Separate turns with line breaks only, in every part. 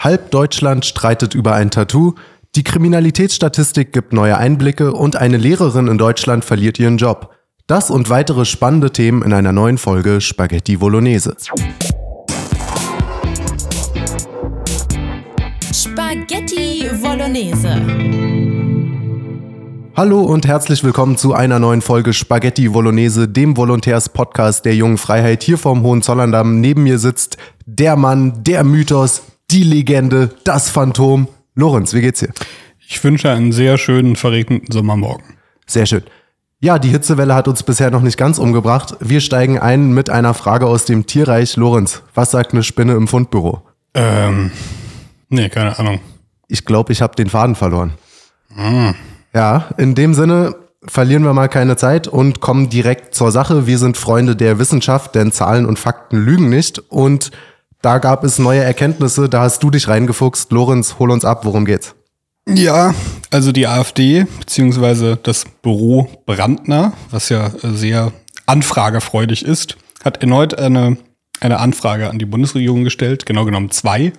Halb Deutschland streitet über ein Tattoo, die Kriminalitätsstatistik gibt neue Einblicke und eine Lehrerin in Deutschland verliert ihren Job. Das und weitere spannende Themen in einer neuen Folge Spaghetti Bolognese.
Spaghetti Bolognese.
Hallo und herzlich willkommen zu einer neuen Folge Spaghetti Bolognese, dem Volontärs-Podcast der Jungen Freiheit. Hier vom Hohenzollerndamm. Neben mir sitzt der Mann, der Mythos, die Legende, das Phantom. Lorenz, wie geht's dir?
Ich wünsche einen sehr schönen, verregneten Sommermorgen.
Sehr schön. Ja, die Hitzewelle hat uns bisher noch nicht ganz umgebracht. Wir steigen ein mit einer Frage aus dem Tierreich. Lorenz, was sagt eine Spinne im Fundbüro?
Ähm, nee, keine Ahnung.
Ich glaube, ich habe den Faden verloren. Mm. Ja, in dem Sinne verlieren wir mal keine Zeit und kommen direkt zur Sache. Wir sind Freunde der Wissenschaft, denn Zahlen und Fakten lügen nicht. Und da gab es neue Erkenntnisse, da hast du dich reingefuchst. Lorenz, hol uns ab, worum geht's?
Ja, also die AfD, beziehungsweise das Büro Brandner, was ja sehr anfragefreudig ist, hat erneut eine, eine Anfrage an die Bundesregierung gestellt, genau genommen zwei,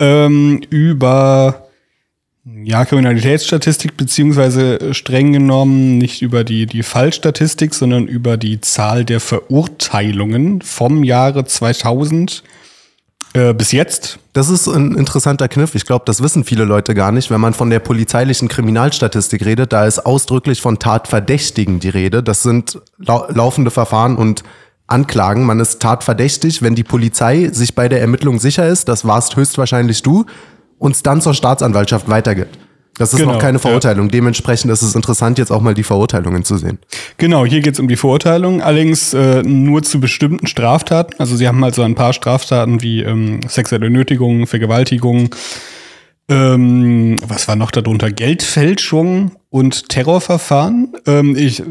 ähm, über ja, Kriminalitätsstatistik, beziehungsweise streng genommen nicht über die, die Fallstatistik, sondern über die Zahl der Verurteilungen vom Jahre 2000 äh, bis jetzt.
Das ist ein interessanter Kniff. Ich glaube, das wissen viele Leute gar nicht. Wenn man von der polizeilichen Kriminalstatistik redet, da ist ausdrücklich von Tatverdächtigen die Rede. Das sind lau laufende Verfahren und Anklagen. Man ist tatverdächtig, wenn die Polizei sich bei der Ermittlung sicher ist, das warst höchstwahrscheinlich du, uns dann zur Staatsanwaltschaft weitergibt. Das ist genau, noch keine Verurteilung. Ja. Dementsprechend ist es interessant, jetzt auch mal die Verurteilungen zu sehen.
Genau, hier geht es um die Verurteilung, allerdings äh, nur zu bestimmten Straftaten. Also sie haben halt so ein paar Straftaten wie ähm, sexuelle Nötigung, Vergewaltigung, ähm, was war noch darunter? Geldfälschung und Terrorverfahren. Ähm, ich,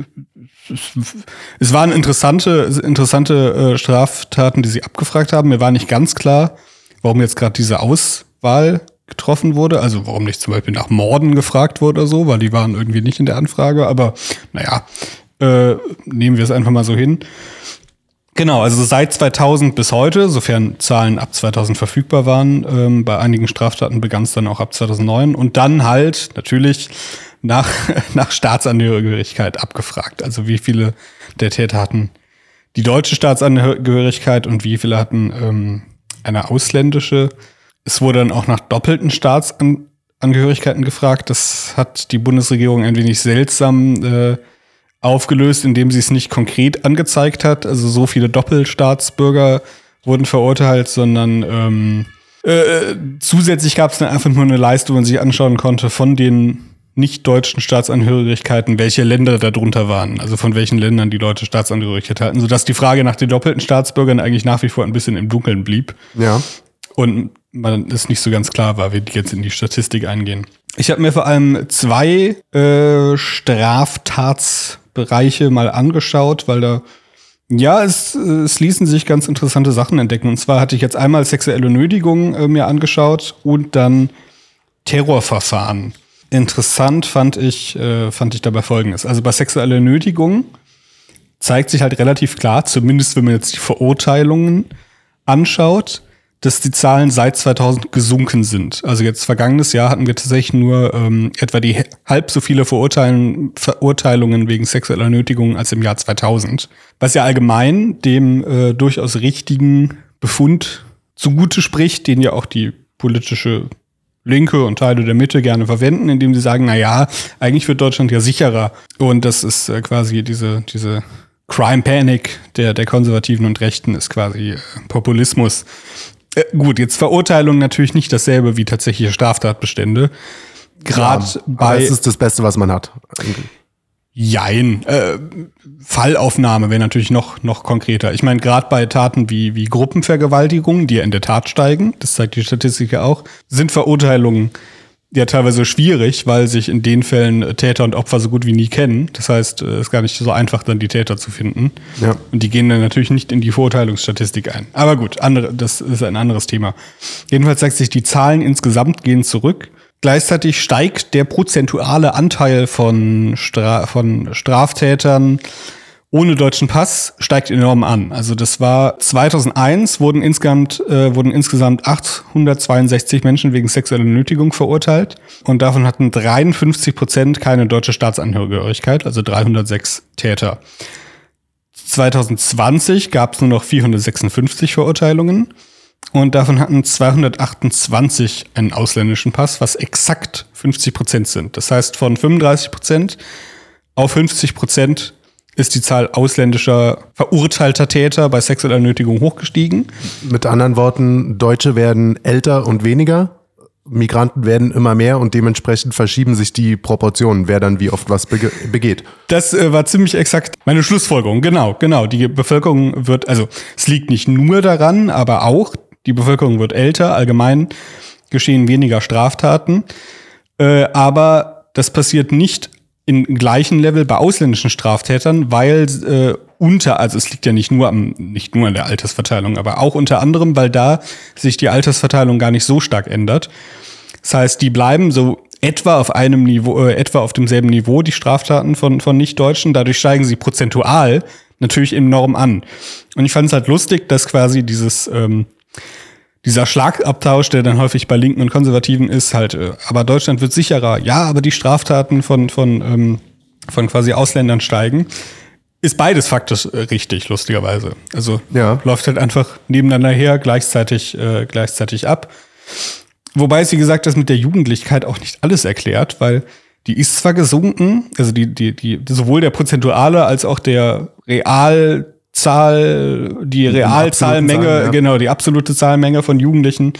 es waren interessante, interessante äh, Straftaten, die sie abgefragt haben. Mir war nicht ganz klar, warum jetzt gerade diese Auswahl getroffen wurde. Also warum nicht zum Beispiel nach Morden gefragt wurde oder so, weil die waren irgendwie nicht in der Anfrage. Aber naja, äh, nehmen wir es einfach mal so hin. Genau, also seit 2000 bis heute, sofern Zahlen ab 2000 verfügbar waren, ähm, bei einigen Straftaten begann es dann auch ab 2009 und dann halt natürlich nach, nach Staatsangehörigkeit abgefragt. Also wie viele der Täter hatten die deutsche Staatsangehörigkeit und wie viele hatten ähm, eine ausländische es wurde dann auch nach doppelten Staatsangehörigkeiten gefragt. Das hat die Bundesregierung ein wenig seltsam äh, aufgelöst, indem sie es nicht konkret angezeigt hat. Also so viele Doppelstaatsbürger wurden verurteilt, sondern ähm, äh, zusätzlich gab es dann einfach nur eine Leiste, wo man sich anschauen konnte von den nicht deutschen Staatsangehörigkeiten, welche Länder darunter waren, also von welchen Ländern die Leute Staatsangehörigkeit hatten, sodass die Frage nach den doppelten Staatsbürgern eigentlich nach wie vor ein bisschen im Dunkeln blieb.
Ja.
Und man ist nicht so ganz klar wie die jetzt in die Statistik eingehen. Ich habe mir vor allem zwei äh, Straftatsbereiche mal angeschaut, weil da ja, es, es ließen sich ganz interessante Sachen entdecken. Und zwar hatte ich jetzt einmal sexuelle Nötigung äh, mir angeschaut und dann Terrorverfahren. Interessant fand ich, äh, fand ich dabei folgendes. Also bei sexueller Nötigung zeigt sich halt relativ klar, zumindest wenn man jetzt die Verurteilungen anschaut, dass die Zahlen seit 2000 gesunken sind. Also jetzt vergangenes Jahr hatten wir tatsächlich nur ähm, etwa die halb so viele Verurteilen, Verurteilungen wegen sexueller Nötigung als im Jahr 2000. Was ja allgemein dem äh, durchaus richtigen Befund zugute spricht, den ja auch die politische Linke und Teile der Mitte gerne verwenden, indem sie sagen, na ja, eigentlich wird Deutschland ja sicherer. Und das ist äh, quasi diese, diese Crime Panic der, der Konservativen und Rechten ist quasi äh, Populismus. Äh, gut, jetzt Verurteilung natürlich nicht dasselbe wie tatsächliche Straftatbestände. Gerade ja, bei.
Das ist das Beste, was man hat.
Jein. Äh, Fallaufnahme wäre natürlich noch, noch konkreter. Ich meine, gerade bei Taten wie, wie Gruppenvergewaltigungen, die ja in der Tat steigen, das zeigt die Statistik ja auch, sind Verurteilungen ja teilweise schwierig, weil sich in den Fällen Täter und Opfer so gut wie nie kennen. Das heißt, es ist gar nicht so einfach, dann die Täter zu finden. Ja. Und die gehen dann natürlich nicht in die Verurteilungsstatistik ein. Aber gut, andere, das ist ein anderes Thema. Jedenfalls zeigt sich, die Zahlen insgesamt gehen zurück. Gleichzeitig steigt der prozentuale Anteil von, Stra von Straftätern ohne deutschen Pass steigt enorm an. Also das war 2001 wurden insgesamt äh, wurden insgesamt 862 Menschen wegen sexueller Nötigung verurteilt und davon hatten 53 Prozent keine deutsche Staatsangehörigkeit, also 306 Täter. 2020 gab es nur noch 456 Verurteilungen und davon hatten 228 einen ausländischen Pass, was exakt 50 Prozent sind. Das heißt, von 35 Prozent auf 50 Prozent ist die Zahl ausländischer verurteilter Täter bei sexueller Nötigung hochgestiegen.
Mit anderen Worten, Deutsche werden älter und weniger, Migranten werden immer mehr und dementsprechend verschieben sich die Proportionen, wer dann wie oft was bege begeht.
Das äh, war ziemlich exakt meine Schlussfolgerung. Genau, genau. Die Bevölkerung wird, also es liegt nicht nur daran, aber auch, die Bevölkerung wird älter, allgemein geschehen weniger Straftaten. Äh, aber das passiert nicht im gleichen Level bei ausländischen Straftätern, weil äh, unter, also es liegt ja nicht nur am, nicht nur an der Altersverteilung, aber auch unter anderem, weil da sich die Altersverteilung gar nicht so stark ändert. Das heißt, die bleiben so etwa auf einem Niveau, äh, etwa auf demselben Niveau, die Straftaten von, von Nicht-Deutschen. Dadurch steigen sie prozentual natürlich enorm an. Und ich fand es halt lustig, dass quasi dieses, ähm, dieser Schlagabtausch, der dann häufig bei Linken und Konservativen ist, halt, äh, aber Deutschland wird sicherer. Ja, aber die Straftaten von, von, ähm, von quasi Ausländern steigen. Ist beides faktisch äh, richtig, lustigerweise. Also
Ja.
läuft halt einfach nebeneinander her, gleichzeitig, äh, gleichzeitig ab. Wobei es, wie gesagt, das mit der Jugendlichkeit auch nicht alles erklärt, weil die ist zwar gesunken, also die, die, die, sowohl der prozentuale als auch der Realzahl, die Realzahlmenge,
ja.
genau, die absolute Zahlmenge von Jugendlichen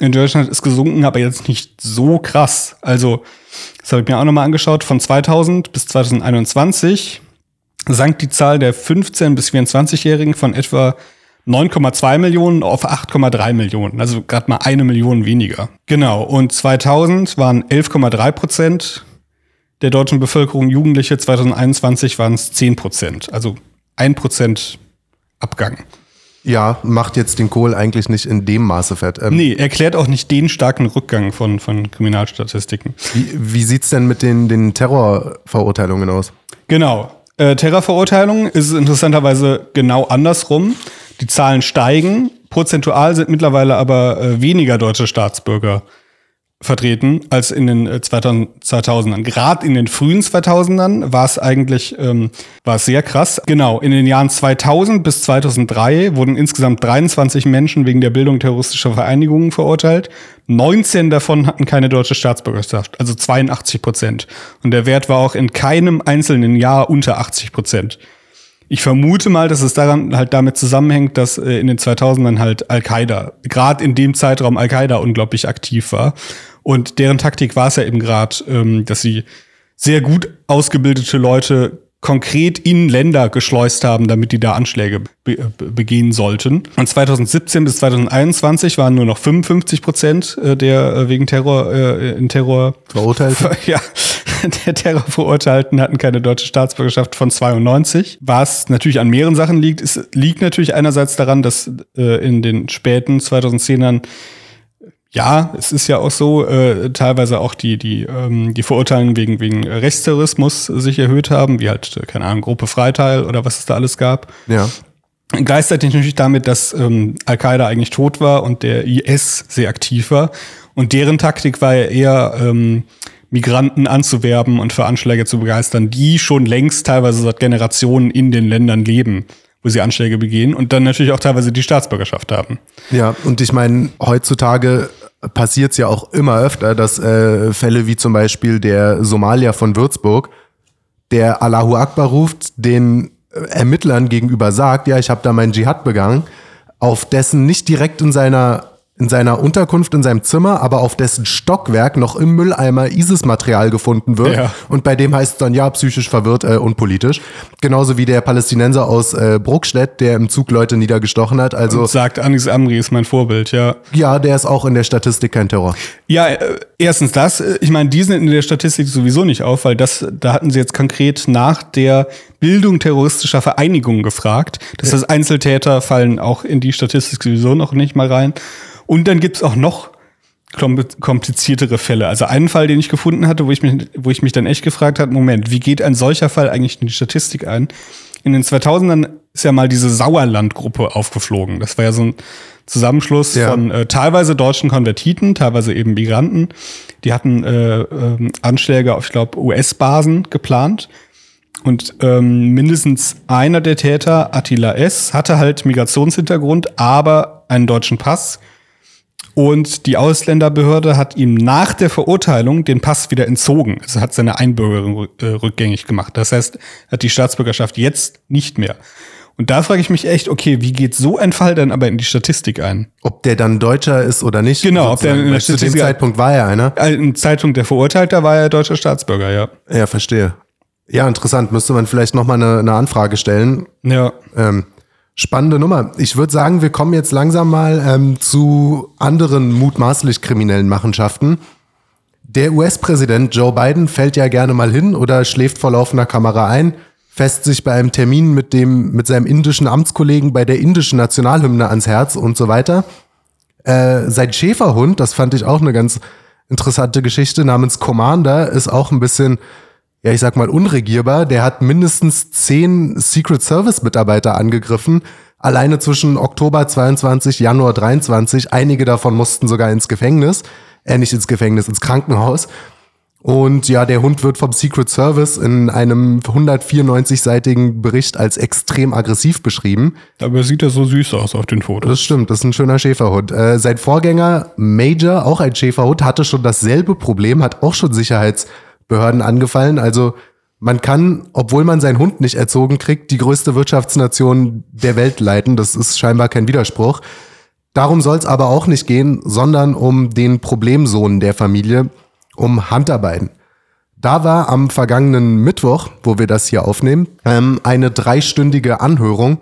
in Deutschland ist gesunken, aber jetzt nicht so krass. Also, das habe ich mir auch nochmal angeschaut, von 2000 bis 2021 sank die Zahl der 15- bis 24-Jährigen von etwa 9,2 Millionen auf 8,3 Millionen, also gerade mal eine Million weniger. Genau, und 2000 waren 11,3 Prozent der deutschen Bevölkerung Jugendliche, 2021 waren es 10 Prozent, also ein Prozent Abgang.
Ja, macht jetzt den Kohl eigentlich nicht in dem Maße fett. Ähm,
Nee, erklärt auch nicht den starken Rückgang von, von Kriminalstatistiken.
Wie, wie sieht's denn mit den, den Terrorverurteilungen aus?
Genau. Äh, Terrorverurteilungen ist es interessanterweise genau andersrum. Die Zahlen steigen. Prozentual sind mittlerweile aber äh, weniger deutsche Staatsbürger vertreten als in den äh, 2000, 2000ern. Gerade in den frühen 2000ern war es eigentlich ähm, war es sehr krass. Genau, in den Jahren 2000 bis 2003 wurden insgesamt 23 Menschen wegen der Bildung terroristischer Vereinigungen verurteilt. 19 davon hatten keine deutsche Staatsbürgerschaft, also 82 Prozent. Und der Wert war auch in keinem einzelnen Jahr unter 80 Prozent. Ich vermute mal, dass es daran halt damit zusammenhängt, dass äh, in den 2000ern halt Al-Qaida, gerade in dem Zeitraum Al-Qaida unglaublich aktiv war. Und deren Taktik war es ja eben gerade, ähm, dass sie sehr gut ausgebildete Leute konkret in Länder geschleust haben, damit die da Anschläge be be begehen sollten. Und 2017 bis 2021 waren nur noch 55 Prozent äh, der äh, wegen Terror äh, in Terror
Verurteilte?
ja, der Terrorverurteilten hatten keine deutsche Staatsbürgerschaft von 92. Was natürlich an mehreren Sachen liegt, es liegt natürlich einerseits daran, dass äh, in den späten 2010ern ja, es ist ja auch so, äh, teilweise auch die, die, ähm, die Verurteilungen wegen, wegen Rechtsterrorismus sich erhöht haben, wie halt, äh, keine Ahnung, Gruppe Freiteil oder was es da alles gab.
Ja.
Gleichzeitig natürlich damit, dass ähm, Al-Qaida eigentlich tot war und der IS sehr aktiv war. Und deren Taktik war ja eher, ähm, Migranten anzuwerben und für Anschläge zu begeistern, die schon längst teilweise seit Generationen in den Ländern leben, wo sie Anschläge begehen und dann natürlich auch teilweise die Staatsbürgerschaft haben.
Ja, und ich meine, heutzutage passiert es ja auch immer öfter, dass äh, Fälle wie zum Beispiel der Somalier von Würzburg, der Allahu Akbar ruft, den äh, Ermittlern gegenüber sagt, ja, ich habe da meinen Dschihad begangen, auf dessen nicht direkt in seiner in seiner Unterkunft in seinem Zimmer, aber auf dessen Stockwerk noch im Mülleimer ISIS-Material gefunden wird.
Ja.
Und bei dem heißt es dann, ja, psychisch verwirrt, äh, unpolitisch. Genauso wie der Palästinenser aus äh, Bruckstedt, der im Zug Leute niedergestochen hat. Also
Und sagt, Anis Amri ist mein Vorbild, ja.
ja, der ist auch in der Statistik kein Terror.
Ja, äh, erstens das. äh, Ich meine, die sind in der Statistik sowieso nicht auf, weil das, da hatten sie jetzt konkret nach der Bildung terroristischer Vereinigungen gefragt. Das heißt, Einzeltäter fallen auch in die Statistik sowieso noch nicht mal rein. Und dann gibt's auch noch kom- kompliziertere Fälle. Also einen Fall, den ich gefunden hatte, wo ich mich, wo ich mich dann echt gefragt habe, Moment, wie geht ein solcher Fall eigentlich in die Statistik ein? in den 2000ern ist ja mal diese Sauerland-Gruppe aufgeflogen. Das war ja so ein Zusammenschluss
Ja.
von äh, teilweise deutschen Konvertiten, teilweise eben Migranten. Die hatten äh, ähm, Anschläge auf, ich glaube, US-Basen geplant. Und ähm, mindestens einer der Täter, Attila S., hatte halt Migrationshintergrund, aber einen deutschen Pass. Und die Ausländerbehörde hat ihm nach der Verurteilung den Pass wieder entzogen. Also hat seine Einbürgerung äh, rückgängig gemacht. Das heißt, hat die Staatsbürgerschaft jetzt nicht mehr. Und da frage ich mich echt, okay, wie geht so ein Fall dann aber in die Statistik ein?
Ob der dann Deutscher ist oder nicht.
Genau, ob der in der
Weil Zu dem
Statistik-
Zeitpunkt war er einer.
Äh, Im Zeitpunkt der Verurteilter war er deutscher Staatsbürger, ja.
Ja, verstehe. Ja, interessant. Müsste man vielleicht nochmal eine, eine Anfrage stellen.
Ja.
Ähm, spannende Nummer. Ich würde sagen, wir kommen jetzt langsam mal ähm, zu anderen mutmaßlich kriminellen Machenschaften. Der US-Präsident Joe Biden fällt ja gerne mal hin oder schläft vor laufender Kamera ein, fässt sich bei einem Termin mit dem, mit seinem indischen Amtskollegen bei der indischen Nationalhymne ans Herz und so weiter. Äh, sein Schäferhund, das fand ich auch eine ganz interessante Geschichte, namens Commander, ist auch ein bisschen, ja, ich sag mal, unregierbar. Der hat mindestens zehn Secret Service Mitarbeiter angegriffen. Alleine zwischen Oktober 22, Januar 23. Einige davon mussten sogar ins Gefängnis. Äh, nicht ins Gefängnis, ins Krankenhaus. Und ja, der Hund wird vom Secret Service in einem 194-seitigen Bericht als extrem aggressiv beschrieben.
Aber sieht er so süß aus auf den Fotos.
Das stimmt, das ist ein schöner Schäferhund. Äh, sein Vorgänger Major, auch ein Schäferhund, hatte schon dasselbe Problem, hat auch schon Sicherheitsbehörden angefallen. Also man kann, obwohl man seinen Hund nicht erzogen kriegt, die größte Wirtschaftsnation der Welt leiten. Das ist scheinbar kein Widerspruch. Darum soll es aber auch nicht gehen, sondern um den Problemsohn der Familie, um Hunter Biden. Da war am vergangenen Mittwoch, wo wir das hier aufnehmen, ähm, eine dreistündige Anhörung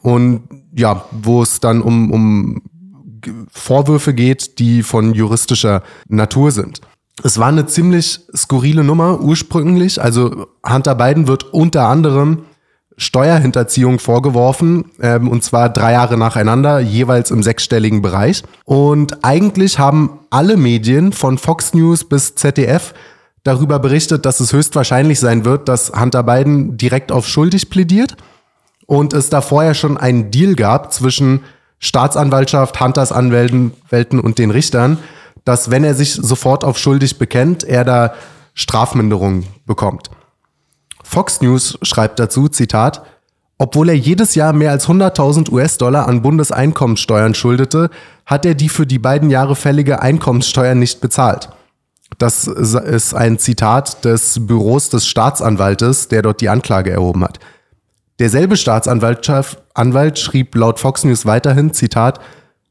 und ja, wo es dann um, um Vorwürfe geht, die von juristischer Natur sind. Es war eine ziemlich skurrile Nummer ursprünglich. Also Hunter Biden wird unter anderem Steuerhinterziehung vorgeworfen, ähm, und zwar drei Jahre nacheinander, jeweils im sechsstelligen Bereich. Und eigentlich haben alle Medien von Fox News bis ZDF darüber berichtet, dass es höchstwahrscheinlich sein wird, dass Hunter Biden direkt auf schuldig plädiert und es da vorher schon einen Deal gab zwischen Staatsanwaltschaft, Hunters Anwälten und den Richtern, dass wenn er sich sofort auf schuldig bekennt, er da Strafminderung bekommt. Fox News schreibt dazu, Zitat, obwohl er jedes Jahr mehr als 100.000 US-Dollar an Bundeseinkommenssteuern schuldete, hat er die für die beiden Jahre fällige Einkommenssteuer nicht bezahlt. Das ist ein Zitat des Büros des Staatsanwaltes, der dort die Anklage erhoben hat. Derselbe Staatsanwaltschaft Anwalt schrieb laut Fox News weiterhin, Zitat,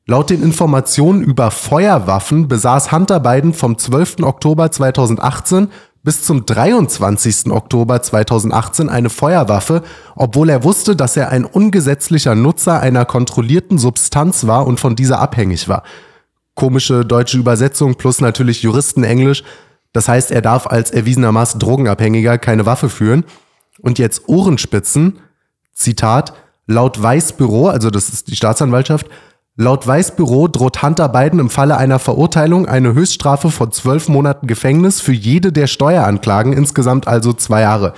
Laut den Informationen über Feuerwaffen besaß Hunter Biden vom 12. Oktober 2018 bis zum 23. Oktober 2018 eine Feuerwaffe, obwohl er wusste, dass er ein ungesetzlicher Nutzer einer kontrollierten Substanz war und von dieser abhängig war. Komische deutsche Übersetzung plus natürlich Juristenenglisch. Das heißt, er darf als erwiesenermaßen Drogenabhängiger keine Waffe führen. Und jetzt Ohrenspitzen. Zitat, laut Weißbüro, also das ist die Staatsanwaltschaft, laut Weißbüro droht Hunter Biden im Falle einer Verurteilung eine Höchststrafe von zwölf Monaten Gefängnis für jede der Steueranklagen, insgesamt also zwei Jahre.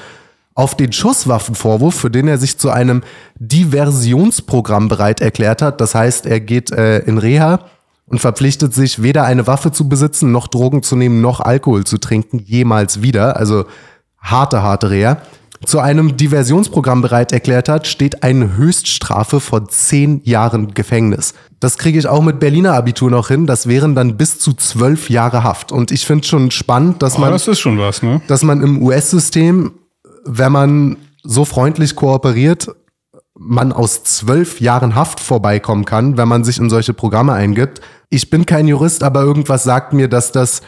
Auf den Schusswaffenvorwurf, für den er sich zu einem Diversionsprogramm bereit erklärt hat, das heißt, er geht äh, in Reha und verpflichtet sich, weder eine Waffe zu besitzen, noch Drogen zu nehmen, noch Alkohol zu trinken, jemals wieder. Also harte, harte Reha zu einem Diversionsprogramm bereit erklärt hat, steht eine Höchststrafe von zehn Jahren Gefängnis. Das kriege ich auch mit Berliner Abitur noch hin. Das wären dann bis zu zwölf Jahre Haft. Und ich finde schon spannend, dass
Aber
man,
das ist schon was, ne?
dass man im US-System, wenn man so freundlich kooperiert, man aus zwölf Jahren Haft vorbeikommen kann, wenn man sich in solche Programme eingibt. Ich bin kein Jurist, aber irgendwas sagt mir, dass das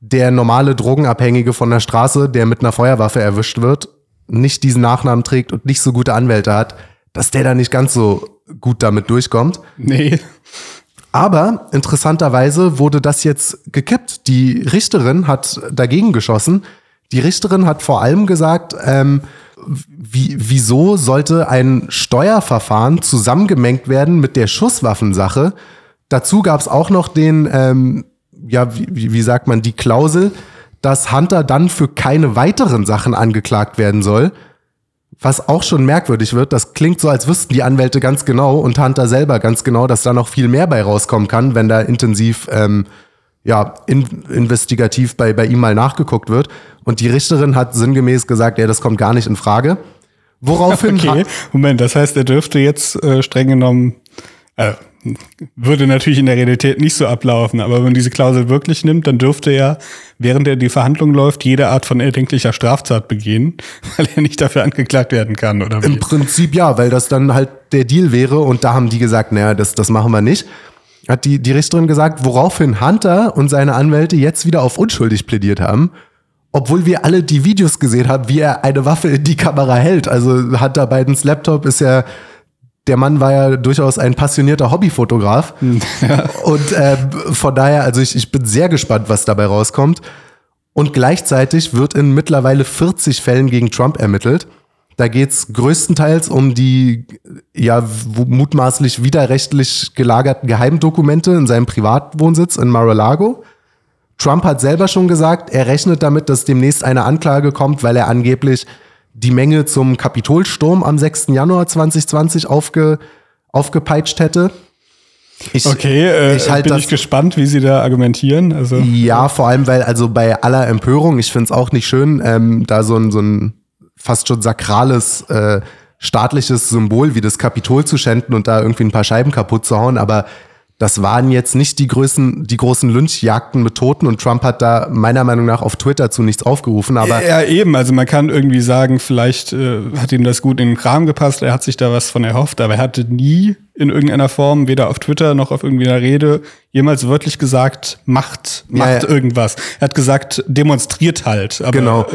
der normale Drogenabhängige von der Straße, der mit einer Feuerwaffe erwischt wird, nicht diesen Nachnamen trägt und nicht so gute Anwälte hat, dass der da nicht ganz so gut damit durchkommt.
Nee.
Aber interessanterweise wurde das jetzt gekippt. Die Richterin hat dagegen geschossen. Die Richterin hat vor allem gesagt, ähm, wie, wieso sollte ein Steuerverfahren zusammengemengt werden mit der Schusswaffensache? Dazu gab es auch noch den, ähm, ja, wie, wie wie sagt man, die Klausel, dass Hunter dann für keine weiteren Sachen angeklagt werden soll, Was auch schon merkwürdig wird, das klingt so, als wüssten die Anwälte ganz genau und Hunter selber ganz genau, dass da noch viel mehr bei rauskommen kann, wenn da intensiv, ähm, ja, in, investigativ bei, bei ihm mal nachgeguckt wird. Und die Richterin hat sinngemäß gesagt, ja, das kommt gar nicht in Frage. Woraufhin.
Okay, Moment, das heißt, er dürfte jetzt äh, streng genommen, äh, würde natürlich in der Realität nicht so ablaufen, aber wenn man diese Klausel wirklich nimmt, dann dürfte er, während er die Verhandlung läuft, jede Art von erdenklicher Straftat begehen, weil er nicht dafür angeklagt werden kann, oder wie?
Im Prinzip ja, weil das dann halt der Deal wäre und da haben die gesagt, naja, das, das machen wir nicht. Hat die, die Richterin gesagt, woraufhin Hunter und seine Anwälte jetzt wieder auf unschuldig plädiert haben. Obwohl wir alle die Videos gesehen haben, wie er eine Waffe in die Kamera hält. Also Hunter Bidens Laptop ist ja der Mann war ja durchaus ein passionierter Hobbyfotograf. Ja. Und äh, von daher, also ich, ich bin sehr gespannt, was dabei rauskommt. Und gleichzeitig wird in mittlerweile 40 Fällen gegen Trump ermittelt. Da geht's größtenteils um die ja mutmaßlich widerrechtlich gelagerten Geheimdokumente in seinem Privatwohnsitz in Mar-a-Lago. Trump hat selber schon gesagt, er rechnet damit, dass demnächst eine Anklage kommt, weil er angeblich die Menge zum Kapitolsturm am 6. Januar 2020 aufge, aufgepeitscht hätte.
Ich, okay, äh, ich halt bin das, ich gespannt, wie Sie da argumentieren. Also,
ja, vor allem, weil also bei aller Empörung, ich finde es auch nicht schön, ähm, da so ein, so ein fast schon sakrales äh, staatliches Symbol wie das Kapitol zu schänden und da irgendwie ein paar Scheiben kaputt zu hauen, aber das waren jetzt nicht die größten, die großen Lynchjagden mit Toten und Trump hat da meiner Meinung nach auf Twitter zu nichts aufgerufen. Aber
ja, eben. Also man kann irgendwie sagen, vielleicht äh, hat ihm das gut in den Kram gepasst, er hat sich da was von erhofft, aber er hatte nie in irgendeiner Form, weder auf Twitter noch auf irgendwie einer Rede, jemals wörtlich gesagt, macht, macht ja, ja. irgendwas. Er hat gesagt, demonstriert halt.
Aber, genau.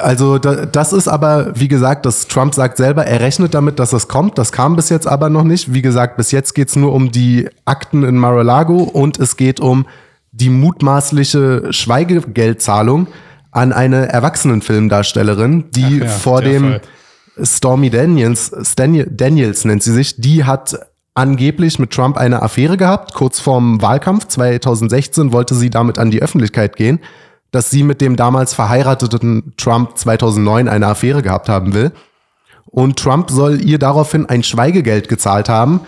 Also das ist aber, wie gesagt, dass Trump sagt selber, er rechnet damit, dass es kommt. Das kam bis jetzt aber noch nicht. Wie gesagt, bis jetzt geht es nur um die Akten in Mar-a-Lago und es geht um die mutmaßliche Schweigegeldzahlung an eine Erwachsenenfilmdarstellerin, die ja, vor dem Fall. Stormy Daniels, Daniels nennt sie sich, die hat angeblich mit Trump eine Affäre gehabt. Kurz vorm Wahlkampf 2016 wollte sie damit an die Öffentlichkeit gehen dass sie mit dem damals verheirateten Trump 2009 eine Affäre gehabt haben will. Und Trump soll ihr daraufhin ein Schweigegeld gezahlt haben.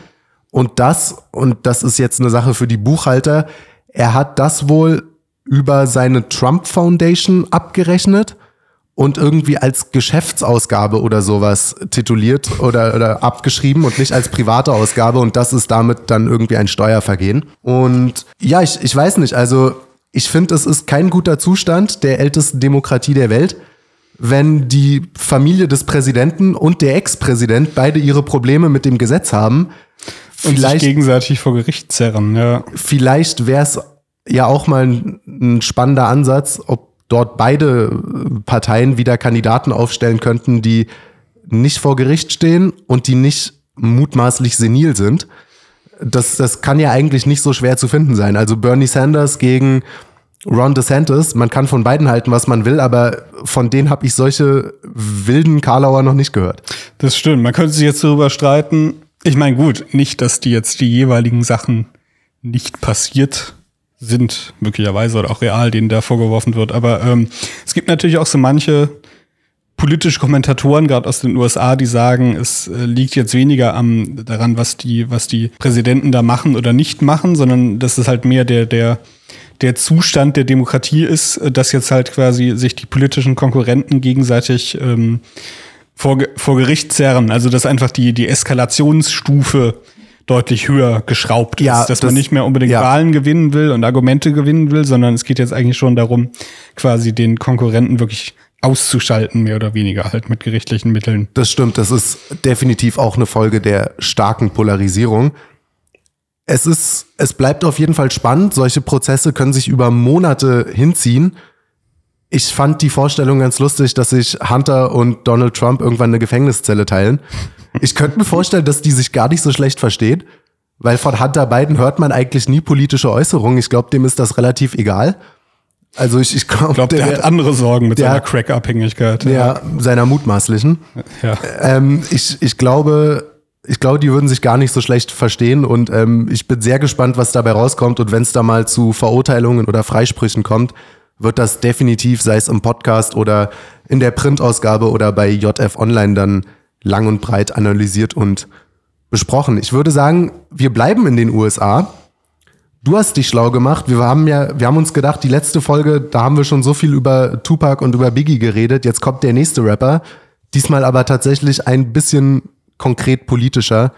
Und das, und das ist jetzt eine Sache für die Buchhalter, er hat das wohl über seine Trump Foundation abgerechnet und irgendwie als Geschäftsausgabe oder sowas tituliert oder, oder abgeschrieben und nicht als private Ausgabe und das ist damit dann irgendwie ein Steuervergehen. Und ja, ich, ich weiß nicht, also ich finde, es ist kein guter Zustand der ältesten Demokratie der Welt, wenn die Familie des Präsidenten und der Ex-Präsident beide ihre Probleme mit dem Gesetz haben.
Und vielleicht, sich gegenseitig vor Gericht zerren, ja.
Vielleicht wäre es ja auch mal ein, ein spannender Ansatz, ob dort beide Parteien wieder Kandidaten aufstellen könnten, die nicht vor Gericht stehen und die nicht mutmaßlich senil sind das, das kann ja eigentlich nicht so schwer zu finden sein. Also Bernie Sanders gegen Ron DeSantis, man kann von beiden halten, was man will, aber von denen habe ich solche wilden Karlauer noch nicht gehört.
Das stimmt. Man könnte sich jetzt darüber streiten. Ich meine, gut, nicht, dass die jetzt die jeweiligen Sachen nicht passiert sind, möglicherweise oder auch real, denen da vorgeworfen wird. Aber ähm, es gibt natürlich auch so manche politische Kommentatoren, gerade aus den USA, die sagen, es äh, liegt jetzt weniger am daran, was die, was die Präsidenten da machen oder nicht machen, sondern dass es halt mehr der, der, der Zustand der Demokratie ist, dass jetzt halt quasi sich die politischen Konkurrenten gegenseitig ähm, vor, vor Gericht zerren. Also dass einfach die, die Eskalationsstufe deutlich höher geschraubt ja, ist, dass das, man nicht mehr unbedingt ja. Wahlen gewinnen will und Argumente gewinnen will, sondern es geht jetzt eigentlich schon darum, quasi den Konkurrenten wirklich auszuschalten, mehr oder weniger, halt mit gerichtlichen Mitteln.
Das stimmt, das ist definitiv auch eine Folge der starken Polarisierung. Es ist, es bleibt auf jeden Fall spannend. Solche Prozesse können sich über Monate hinziehen. Ich fand die Vorstellung ganz lustig, dass sich Hunter und Donald Trump irgendwann eine Gefängniszelle teilen. Ich könnte mir vorstellen, dass die sich gar nicht so schlecht verstehen, weil von Hunter Biden hört man eigentlich nie politische Äußerungen. Ich glaube, dem ist das relativ egal. Also ich, ich glaube,
glaub, der, der, hat andere Sorgen mit seiner Crack-Abhängigkeit.
Ja, seiner mutmaßlichen. Ja. Ähm, ich, ich glaube, ich glaube, die würden sich gar nicht so schlecht verstehen und ähm, ich bin sehr gespannt, was dabei rauskommt und wenn es da mal zu Verurteilungen oder Freisprüchen kommt, wird das definitiv, sei es im Podcast oder in der Printausgabe oder bei JF Online dann lang und breit analysiert und besprochen. Ich würde sagen, wir bleiben in den USA. Du hast dich schlau gemacht. Wir haben ja, wir haben uns gedacht, die letzte Folge, da haben wir schon so viel über Tupac und über Biggie geredet. Jetzt kommt der nächste Rapper. Diesmal aber tatsächlich ein bisschen konkret politischer.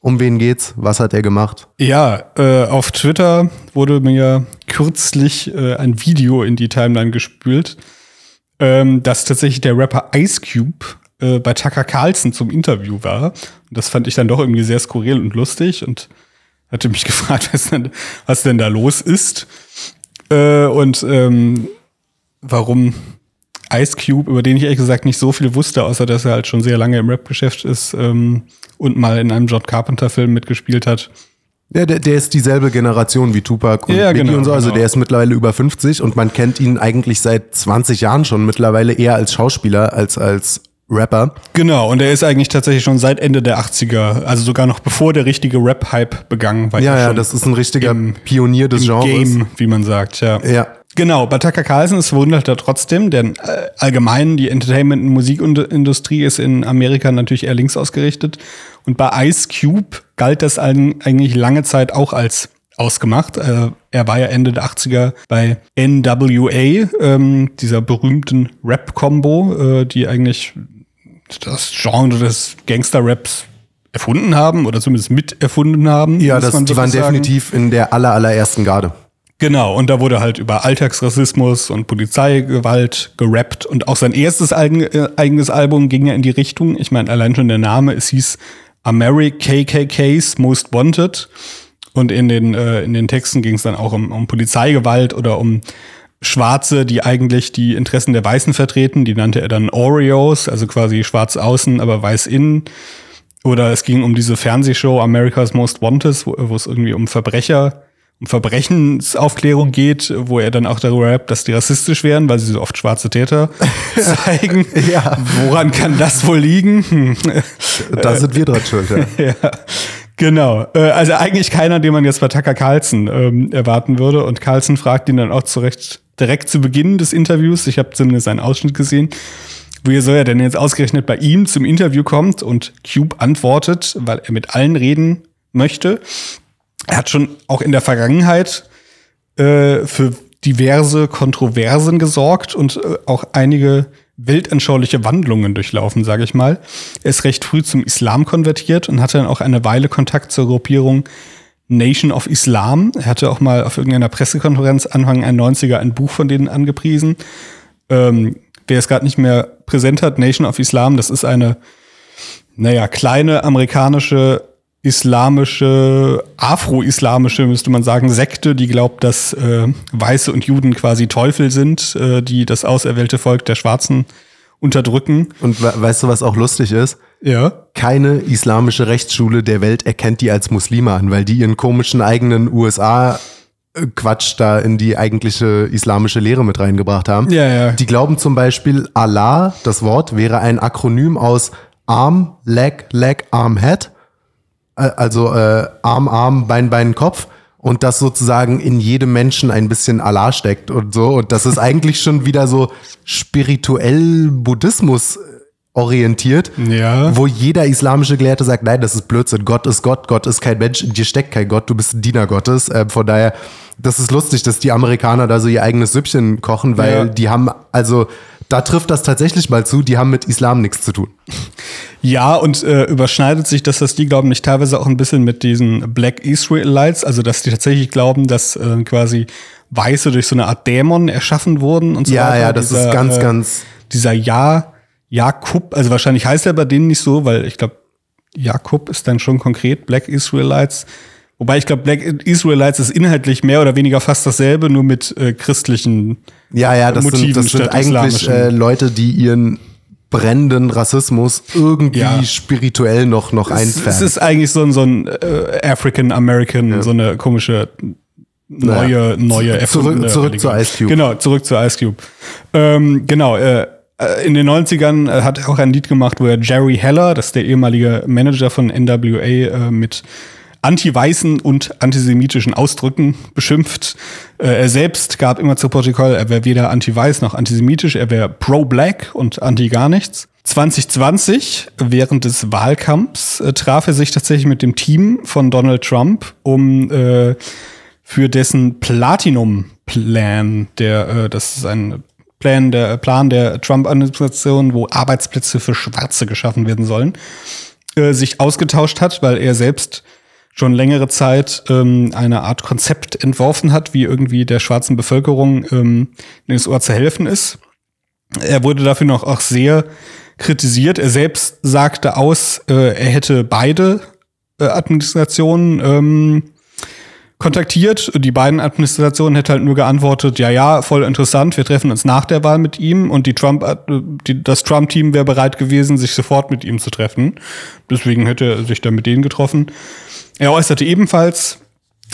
Um wen geht's? Was hat er gemacht?
Ja, äh, auf Twitter wurde mir kürzlich äh, ein Video in die Timeline gespült, ähm, dass tatsächlich der Rapper Ice Cube äh, bei Tucker Carlson zum Interview war. Und das fand ich dann doch irgendwie sehr skurril und lustig und hatte mich gefragt, was denn, was denn da los ist. Äh, und ähm, warum Ice Cube, über den ich ehrlich gesagt nicht so viel wusste, außer dass er halt schon sehr lange im Rap-Geschäft ist ähm, und mal in einem John Carpenter-Film mitgespielt hat.
Ja, der, der ist dieselbe Generation wie Tupac und
Ja,
Biggie
genau,
und so. Also
genau.
der ist mittlerweile über 50 und man kennt ihn eigentlich seit 20 Jahren schon mittlerweile eher als Schauspieler als als Rapper.
Genau, und er ist eigentlich tatsächlich schon seit Ende der 80er, also sogar noch bevor der richtige Rap-Hype begangen war.
Ja, ja, das ist ein richtiger
im-
Pionier des
im
Genres.
Game, wie man sagt, ja.
Ja.
Genau, bei Tucker Carlson ist verwundert er trotzdem, denn äh, allgemein die Entertainment- und Musikindustrie ist in Amerika natürlich eher links ausgerichtet. Und bei Ice Cube galt das eigentlich lange Zeit auch als ausgemacht. Äh, er war ja Ende der 80er bei NWA, ähm, dieser berühmten Rap-Combo, äh, die eigentlich das Genre des Gangster-Raps erfunden haben oder zumindest mit erfunden haben.
Ja, das, die waren
sagen.
definitiv in der aller, allerersten Garde.
Genau, und da wurde halt über Alltagsrassismus und Polizeigewalt gerappt und auch sein erstes äh, eigenes Album ging ja in die Richtung. Ich meine, allein schon der Name, es hieß American KKK's Most Wanted und in den, äh, in den Texten ging es dann auch um, um Polizeigewalt oder um Schwarze, die eigentlich die Interessen der Weißen vertreten. Die nannte er dann Oreos, also quasi schwarz außen, aber weiß innen. Oder es ging um diese Fernsehshow America's Most Wanted, wo, es irgendwie um Verbrecher, um Verbrechensaufklärung geht, wo er dann auch darüber rappt, dass die rassistisch wären, weil sie so oft schwarze Täter zeigen.
Ja.
Woran kann das wohl liegen? Hm.
Da sind wir dran schuld. Ja.
ja, genau. Äh, Also eigentlich keiner, den man jetzt bei Tucker Carlson ähm, erwarten würde. Und Carlson fragt ihn dann auch zurecht, direkt zu Beginn des Interviews, ich habe zumindest einen Ausschnitt gesehen, wie soll er denn jetzt ausgerechnet bei ihm zum Interview kommt und Cube antwortet, weil er mit allen reden möchte. Er hat schon auch in der Vergangenheit äh, für diverse Kontroversen gesorgt und äh, auch einige weltanschauliche Wandlungen durchlaufen, sage ich mal. Er ist recht früh zum Islam konvertiert und hatte dann auch eine Weile Kontakt zur Gruppierung Nation of Islam. Er hatte auch mal auf irgendeiner Pressekonferenz Anfang der 90er ein Buch von denen angepriesen. Ähm, wer es gerade nicht mehr präsent hat, Nation of Islam, das ist eine, naja, kleine amerikanische islamische, afro-islamische, müsste man sagen, Sekte, die glaubt, dass äh, Weiße und Juden quasi Teufel sind, äh, die das auserwählte Volk der Schwarzen unterdrücken.
Und we weißt du, was auch lustig ist?
Ja.
Keine islamische Rechtsschule der Welt erkennt die als Muslime an, weil die ihren komischen eigenen USA Quatsch da in die eigentliche islamische Lehre mit reingebracht haben.
Ja, ja.
Die glauben zum Beispiel, Allah, das Wort, wäre ein Akronym aus Arm, Leg, Leg, Arm, Head. Äh, Also äh, Arm, Arm, Bein, Bein, Kopf. Und das sozusagen in jedem Menschen ein bisschen Allah steckt und so. Und das ist eigentlich schon wieder so spirituell Buddhismus orientiert,
Ja.
wo jeder islamische Gelehrte sagt, nein, das ist Blödsinn, Gott ist Gott, Gott ist kein Mensch, in dir steckt kein Gott, du bist ein Diener Gottes. Ähm, von daher, das ist lustig, dass die Amerikaner da so ihr eigenes Süppchen kochen, weil
Ja.
die haben, also da trifft das tatsächlich mal zu, die haben mit Islam nichts zu tun.
Ja, und äh, überschneidet sich das, dass die glauben, nicht teilweise auch ein bisschen mit diesen Black Israelites, also dass die tatsächlich glauben, dass äh, quasi Weiße durch so eine Art Dämon erschaffen wurden und so
Ja,
weiter.
ja, das ist ganz, ganz-
Dieser Ja, Jakub, also wahrscheinlich heißt er bei denen nicht so, weil ich glaube, Jakub ist dann schon konkret Black Israelites. Wobei ich glaube, Black Israelites ist inhaltlich mehr oder weniger fast dasselbe, nur mit äh, christlichen
Ja, ja, das
Motiven
sind, das sind eigentlich äh, Leute, die ihren brennenden Rassismus irgendwie
Ja.
spirituell noch, noch
Es, es
einfärben.
ist eigentlich so ein, so ein äh, African American, so eine komische neue, neue erfundene
Zurück- zurück zu. Ice Cube.
Genau, zurück zu Ice Cube. Ähm, genau, äh, in den 90ern äh, hat er auch ein Lied gemacht, wo er Jerry Heller, das ist der ehemalige Manager von NWA, äh, mit anti-weißen und antisemitischen Ausdrücken beschimpft. Äh, er selbst gab immer zu Protokoll, er wäre weder anti-weiß noch antisemitisch, er wäre pro-black und anti gar nichts. 2020, während des Wahlkampfs, äh, traf er sich tatsächlich mit dem Team von Donald Trump, um äh, für dessen Platinum-Plan, der, äh, das ist ein Plan der, Plan der Trump-Administration, wo Arbeitsplätze für Schwarze geschaffen werden sollen, äh, sich ausgetauscht hat, weil er selbst schon längere Zeit ähm, eine Art Konzept entworfen hat, wie irgendwie der schwarzen Bevölkerung ähm, in den USA zu helfen ist. Er wurde dafür noch auch sehr kritisiert. Er selbst sagte aus, äh, er hätte beide äh, Administrationen ähm, kontaktiert. Die beiden Administrationen hätte halt nur geantwortet, ja, ja, voll interessant, wir treffen uns nach der Wahl mit ihm und die Trump, äh, die, das Trump-Team wäre bereit gewesen, sich sofort mit ihm zu treffen. Deswegen hätte er sich dann mit denen getroffen. Er äußerte ebenfalls,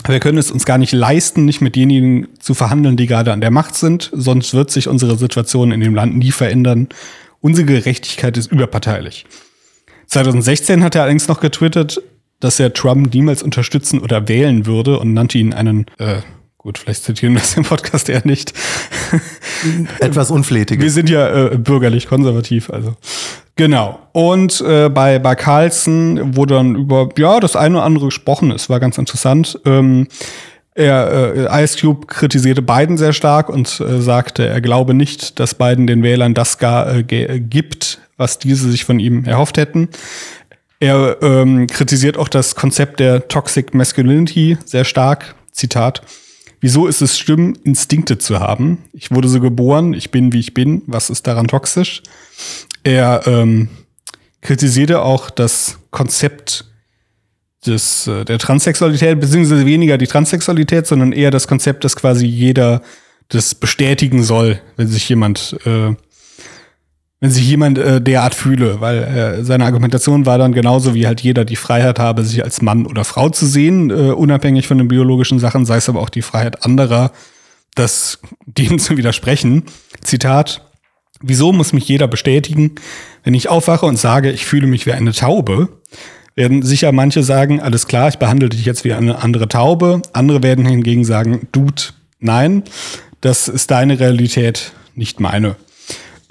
wir können es uns gar nicht leisten, nicht mit denjenigen zu verhandeln, die gerade an der Macht sind, sonst wird sich unsere Situation in dem Land nie verändern. Unsere Gerechtigkeit ist überparteilich. 2016 hat er allerdings noch getwittert, dass er Trump niemals unterstützen oder wählen würde und nannte ihn einen, äh, gut, vielleicht zitieren wir das im Podcast eher nicht.
Etwas unflätig.
Wir sind ja äh, bürgerlich konservativ, also. Genau. Und äh, bei, bei Carlson wurde dann über, ja, das eine oder andere gesprochen. Es war ganz interessant. Ähm, er, äh, Ice Cube kritisierte Biden sehr stark und äh, sagte, er glaube nicht, dass Biden den Wählern das gar äh, gibt, was diese sich von ihm erhofft hätten. Er ähm, kritisiert auch das Konzept der Toxic Masculinity sehr stark. Zitat. Wieso ist es schlimm, Instinkte zu haben? Ich wurde so geboren, ich bin wie ich bin. Was ist daran toxisch? Er ähm, kritisierte auch das Konzept des, äh, der Transsexualität, beziehungsweise weniger die Transsexualität, sondern eher das Konzept, dass quasi jeder das bestätigen soll, wenn sich jemand äh, wenn sich jemand äh, derart fühle, weil äh, seine Argumentation war dann genauso wie halt jeder die Freiheit habe, sich als Mann oder Frau zu sehen, äh, unabhängig von den biologischen Sachen, sei es aber auch die Freiheit anderer, das dem zu widersprechen. Zitat, wieso muss mich jeder bestätigen, wenn ich aufwache und sage, ich fühle mich wie eine Taube? Werden sicher manche sagen, alles klar, ich behandle dich jetzt wie eine andere Taube. Andere werden hingegen sagen, Dude, nein, das ist deine Realität, nicht meine.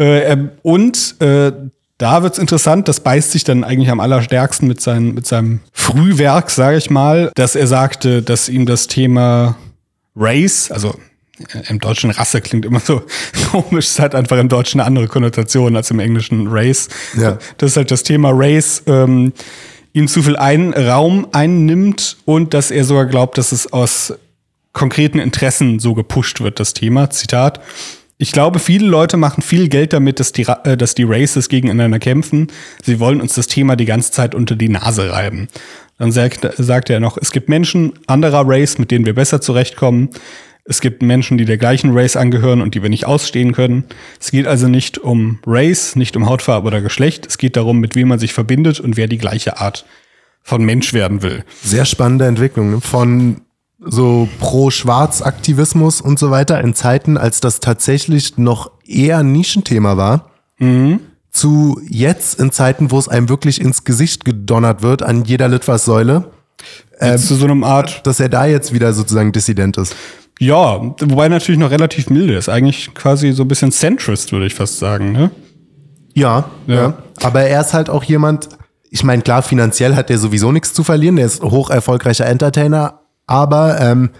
Äh, und äh, da wird's interessant, das beißt sich dann eigentlich am allerstärksten mit, seinem mit seinem Frühwerk, sage ich mal, dass er sagte, dass ihm das Thema Race, also äh, im Deutschen Rasse klingt immer so komisch, es hat einfach im Deutschen eine andere Konnotation als im Englischen Race. Ja. Das ist halt das Thema Race, ähm, ihm zu viel ein Raum einnimmt und dass er sogar glaubt, dass es aus konkreten Interessen so gepusht wird, das Thema. Zitat. Ich glaube, viele Leute machen viel Geld damit, dass die, äh, dass die Races gegeneinander kämpfen. Sie wollen uns das Thema die ganze Zeit unter die Nase reiben. Dann sagt, sagt er noch, es gibt Menschen anderer Race, mit denen wir besser zurechtkommen. Es gibt Menschen, die der gleichen Race angehören und die wir nicht ausstehen können. Es geht also nicht um Race, nicht um Hautfarbe oder Geschlecht. Es geht darum, mit wem man sich verbindet und wer die gleiche Art von Mensch werden will.
Sehr spannende Entwicklung. Ne? Von so Pro-Schwarz-Aktivismus und so weiter in Zeiten, als das tatsächlich noch eher ein Nischenthema war, mhm. zu jetzt in Zeiten, wo es einem wirklich ins Gesicht gedonnert wird an jeder Litfaßsäule.
Äh, zu so einem Art.
Dass er da jetzt wieder sozusagen Dissident ist.
Ja, wobei natürlich noch relativ milde ist. Eigentlich quasi so ein bisschen Centrist, würde ich fast sagen, ne?
Ja, ja, ja. Aber er ist halt auch jemand, ich meine, klar, finanziell hat er sowieso nichts zu verlieren. Der ist hoch erfolgreicher Entertainer, aber ähm,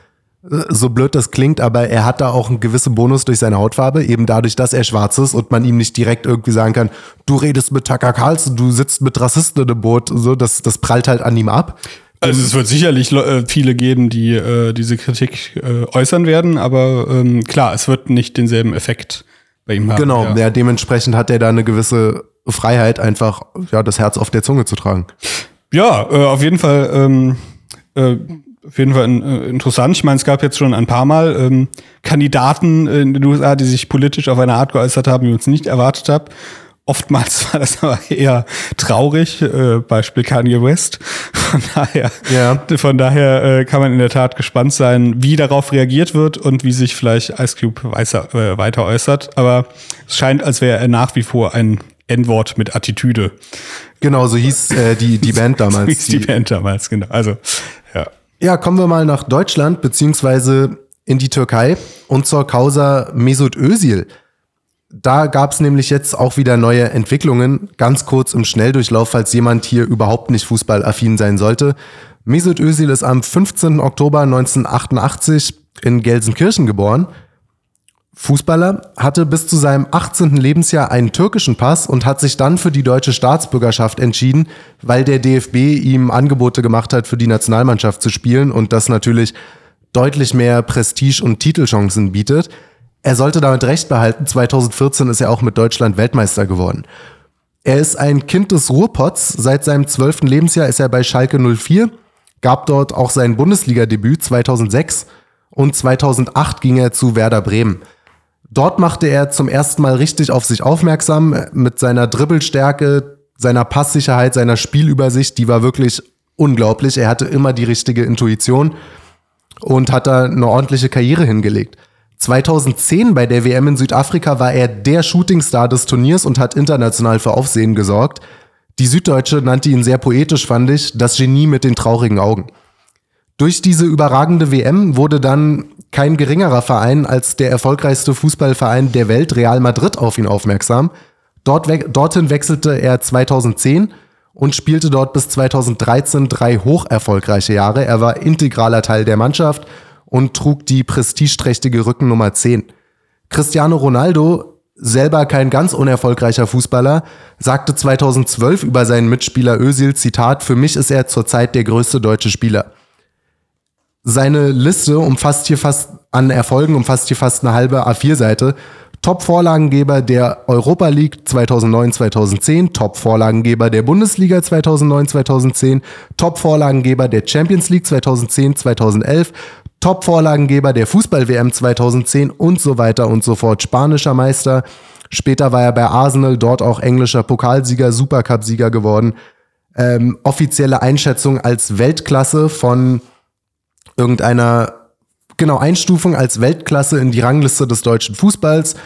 so blöd das klingt, aber er hat da auch einen gewissen Bonus durch seine Hautfarbe, eben dadurch, dass er schwarz ist und man ihm nicht direkt irgendwie sagen kann, du redest mit Tucker Carlson, du sitzt mit Rassisten im Boot, so, das, das prallt halt an ihm ab.
Also es wird sicherlich äh, viele geben, die äh, diese Kritik äh, äußern werden, aber ähm, klar, es wird nicht denselben Effekt bei ihm haben.
Genau, ja. ja, dementsprechend hat er da eine gewisse Freiheit, einfach ja das Herz auf der Zunge zu tragen.
Ja, äh, auf jeden Fall ähm, äh, auf jeden Fall äh, interessant. Ich meine, es gab jetzt schon ein paar Mal ähm, Kandidaten in den USA, die sich politisch auf eine Art geäußert haben, wie ich uns nicht erwartet habe. Oftmals war das aber eher traurig, äh, Beispiel Kanye West. Von daher, ja. von daher äh, kann man in der Tat gespannt sein, wie darauf reagiert wird und wie sich vielleicht Ice Cube weiter, äh, weiter äußert. Aber es scheint, als wäre er nach wie vor ein N-Wort mit Attitüde.
Genau, so hieß äh, die, die Band damals.
So hieß die, die Band damals, genau. Also, ja.
Kommen wir mal nach Deutschland, beziehungsweise in die Türkei und zur Causa Mesut Özil. Da gab es nämlich jetzt auch wieder neue Entwicklungen. Ganz kurz im Schnelldurchlauf, falls jemand hier überhaupt nicht fußballaffin sein sollte. Mesut Özil ist am 15. Oktober 1988 in Gelsenkirchen geboren. Fußballer, hatte bis zu seinem 18. Lebensjahr einen türkischen Pass und hat sich dann für die deutsche Staatsbürgerschaft entschieden, weil der DFB ihm Angebote gemacht hat, für die Nationalmannschaft zu spielen und das natürlich deutlich mehr Prestige und Titelchancen bietet. Er sollte damit recht behalten. 2014 ist er auch mit Deutschland Weltmeister geworden. Er ist ein Kind des Ruhrpots. Seit seinem zwölften Lebensjahr ist er bei Schalke 04, gab dort auch sein Bundesliga-Debüt 2006 und 2008 ging er zu Werder Bremen. Dort machte er zum ersten Mal richtig auf sich aufmerksam mit seiner Dribbelstärke, seiner Passsicherheit, seiner Spielübersicht, die war wirklich unglaublich. Er hatte immer die richtige Intuition und hat da eine ordentliche Karriere hingelegt. 2010 bei der WM in Südafrika war er der Shootingstar des Turniers und hat international für Aufsehen gesorgt. Die Süddeutsche nannte ihn sehr poetisch, fand ich, das Genie mit den traurigen Augen. Durch diese überragende WM wurde dann kein geringerer Verein als der erfolgreichste Fußballverein der Welt, Real Madrid, auf ihn aufmerksam. Dort we dorthin wechselte er 2010 und spielte dort bis 2013 drei hoch erfolgreiche Jahre. Er war integraler Teil der Mannschaft und trug die prestigeträchtige Rückennummer 10. Cristiano Ronaldo, selber kein ganz unerfolgreicher Fußballer, sagte 2012 über seinen Mitspieler Özil, Zitat, für mich ist er zurzeit der größte deutsche Spieler seine Liste umfasst hier fast an Erfolgen, umfasst hier fast eine halbe A4-Seite. Top-Vorlagengeber der Europa League 2009-2010, Top-Vorlagengeber der Bundesliga 2009-2010, Top-Vorlagengeber der Champions League 2010-2011, Top-Vorlagengeber der Fußball-WM 2010 und so weiter und so fort. Spanischer Meister. Später war er bei Arsenal, dort auch englischer Pokalsieger, Supercup-Sieger geworden. Ähm, offizielle Einschätzung als Weltklasse von irgendeiner genau Einstufung als Weltklasse in die Rangliste des deutschen Fußballs.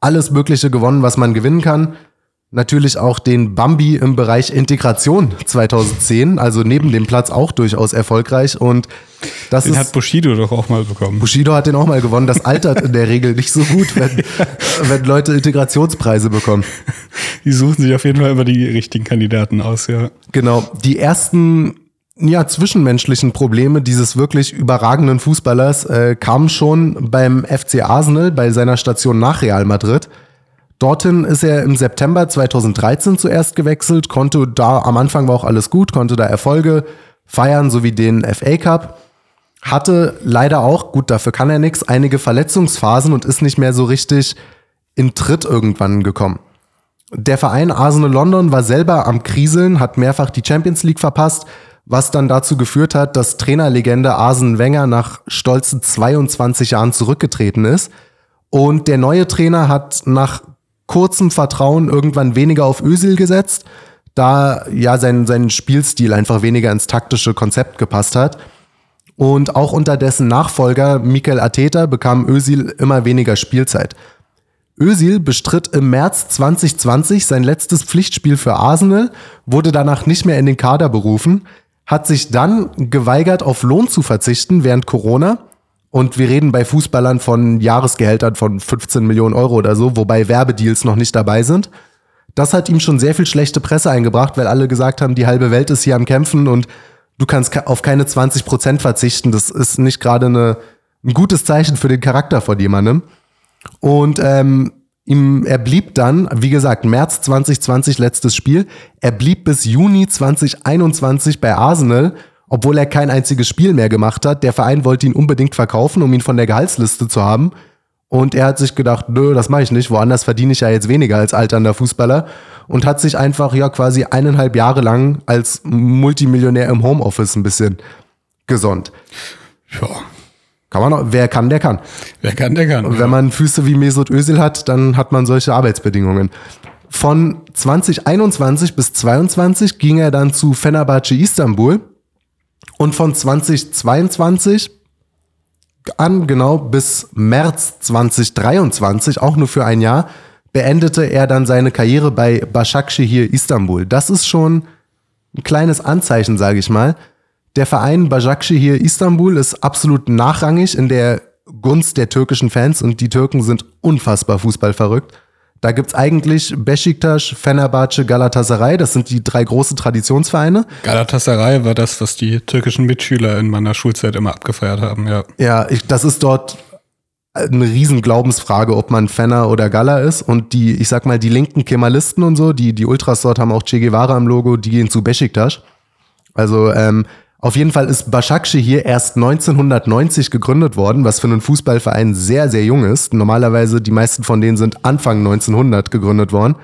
Alles Mögliche gewonnen, was man gewinnen kann. Natürlich auch den Bambi im Bereich Integration 2010, also neben dem Platz auch durchaus erfolgreich. Und das
den
ist,
hat Bushido doch auch mal bekommen.
Bushido hat den auch mal gewonnen. Das altert in der Regel nicht so gut, wenn, wenn Leute Integrationspreise bekommen.
Die suchen sich auf jeden Fall immer die richtigen Kandidaten aus, ja.
Genau. Die ersten ja, zwischenmenschlichen Probleme dieses wirklich überragenden Fußballers äh, kamen schon beim FC Arsenal bei seiner Station nach Real Madrid. Dorthin ist er im September 2013 zuerst gewechselt, konnte da am Anfang war auch alles gut, konnte da Erfolge feiern, sowie den FA Cup. Hatte leider auch, gut, dafür kann er nichts, einige Verletzungsphasen und ist nicht mehr so richtig in Tritt irgendwann gekommen. Der Verein Arsenal London war selber am Kriseln, hat mehrfach die Champions League verpasst, was dann dazu geführt hat, dass Trainerlegende Arsene Wenger nach stolzen 22 Jahren zurückgetreten ist. Und der neue Trainer hat nach kurzem Vertrauen irgendwann weniger auf Ösil gesetzt, da ja sein, sein Spielstil einfach weniger ins taktische Konzept gepasst hat. Und auch unter dessen Nachfolger Mikel Arteta bekam Özil immer weniger Spielzeit. Özil bestritt im März 2020 sein letztes Pflichtspiel für Arsenal, wurde danach nicht mehr in den Kader berufen hat sich dann geweigert, auf Lohn zu verzichten während Corona. Und wir reden bei Fußballern von Jahresgehältern von 15 Millionen Euro oder so, wobei Werbedeals noch nicht dabei sind. Das hat ihm schon sehr viel schlechte Presse eingebracht, weil alle gesagt haben, die halbe Welt ist hier am Kämpfen und du kannst auf keine 20 Prozent verzichten. Das ist nicht gerade ein gutes Zeichen für den Charakter von jemandem. Und ähm, Ihm, er blieb dann, wie gesagt, März 2020 letztes Spiel. Er blieb bis Juni 2021 bei Arsenal, obwohl er kein einziges Spiel mehr gemacht hat. Der Verein wollte ihn unbedingt verkaufen, um ihn von der Gehaltsliste zu haben. Und er hat sich gedacht, nö, das mache ich nicht. Woanders verdiene ich ja jetzt weniger als alternder Fußballer. Und hat sich einfach ja quasi eineinhalb Jahre lang als Multimillionär im Homeoffice ein bisschen gesonnt.
Ja,
kann man, auch, wer kann, der kann.
Wer kann, der kann.
Und wenn man Füße wie Mesut Özil hat, dann hat man solche Arbeitsbedingungen. Von 2021 bis 2022 ging er dann zu Fenerbahce Istanbul und von 2022 an genau bis März 2023, auch nur für ein Jahr, beendete er dann seine Karriere bei Başakşehir Istanbul. Das ist schon ein kleines Anzeichen, sage ich mal. Der Verein Başakşehir Istanbul ist absolut nachrangig in der Gunst der türkischen Fans und die Türken sind unfassbar fußballverrückt. Da gibt's eigentlich Besiktas, Fenerbahce, Galatasaray. Das sind die drei großen Traditionsvereine.
Galatasaray war das, was die türkischen Mitschüler in meiner Schulzeit immer abgefeiert haben, ja.
Ja, ich, das ist dort eine riesen Glaubensfrage, ob man Fenner oder Gala ist. Und die, ich sag mal, die linken Kemalisten und so, die, die Ultras dort haben auch Che Guevara im Logo, die gehen zu Besiktas. Also ähm, auf jeden Fall ist Başakşehir hier erst 1990 gegründet worden, was für einen Fußballverein sehr, sehr jung ist. Normalerweise, die meisten von denen sind Anfang 1900 gegründet worden.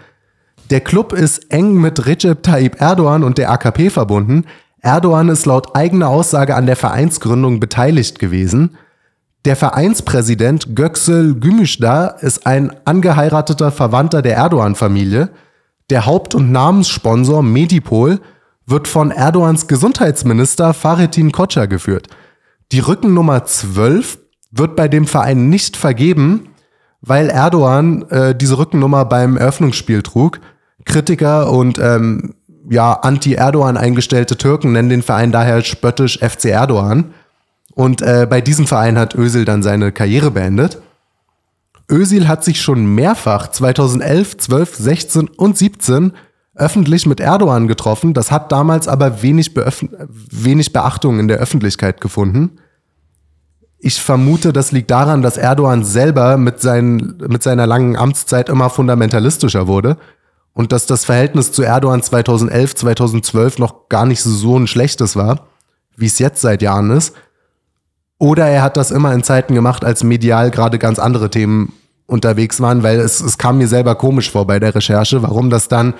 Der Club ist eng mit Recep Tayyip Erdogan und der AKP verbunden. Erdogan ist laut eigener Aussage an der Vereinsgründung beteiligt gewesen. Der Vereinspräsident Göksel Gümüşdar ist ein angeheirateter Verwandter der Erdogan-Familie. Der Haupt- und Namenssponsor Medipol wird von Erdogans Gesundheitsminister Fahrettin Koca geführt. Die Rückennummer 12 wird bei dem Verein nicht vergeben, weil Erdogan äh, diese Rückennummer beim Eröffnungsspiel trug. Kritiker und ähm, ja, anti-Erdogan eingestellte Türken nennen den Verein daher spöttisch FC Erdogan. Und äh, bei diesem Verein hat Özil dann seine Karriere beendet. Özil hat sich schon mehrfach 2011, 12, 16 und 17 öffentlich mit Erdogan getroffen. Das hat damals aber wenig, wenig Beachtung in der Öffentlichkeit gefunden. Ich vermute, das liegt daran, dass Erdogan selber mit, seinen, mit seiner langen Amtszeit immer fundamentalistischer wurde und dass das Verhältnis zu Erdogan 2011, 2012 noch gar nicht so ein schlechtes war, wie es jetzt seit Jahren ist. Oder er hat das immer in Zeiten gemacht, als medial gerade ganz andere Themen unterwegs waren, weil es, es kam mir selber komisch vor bei der Recherche, warum das dann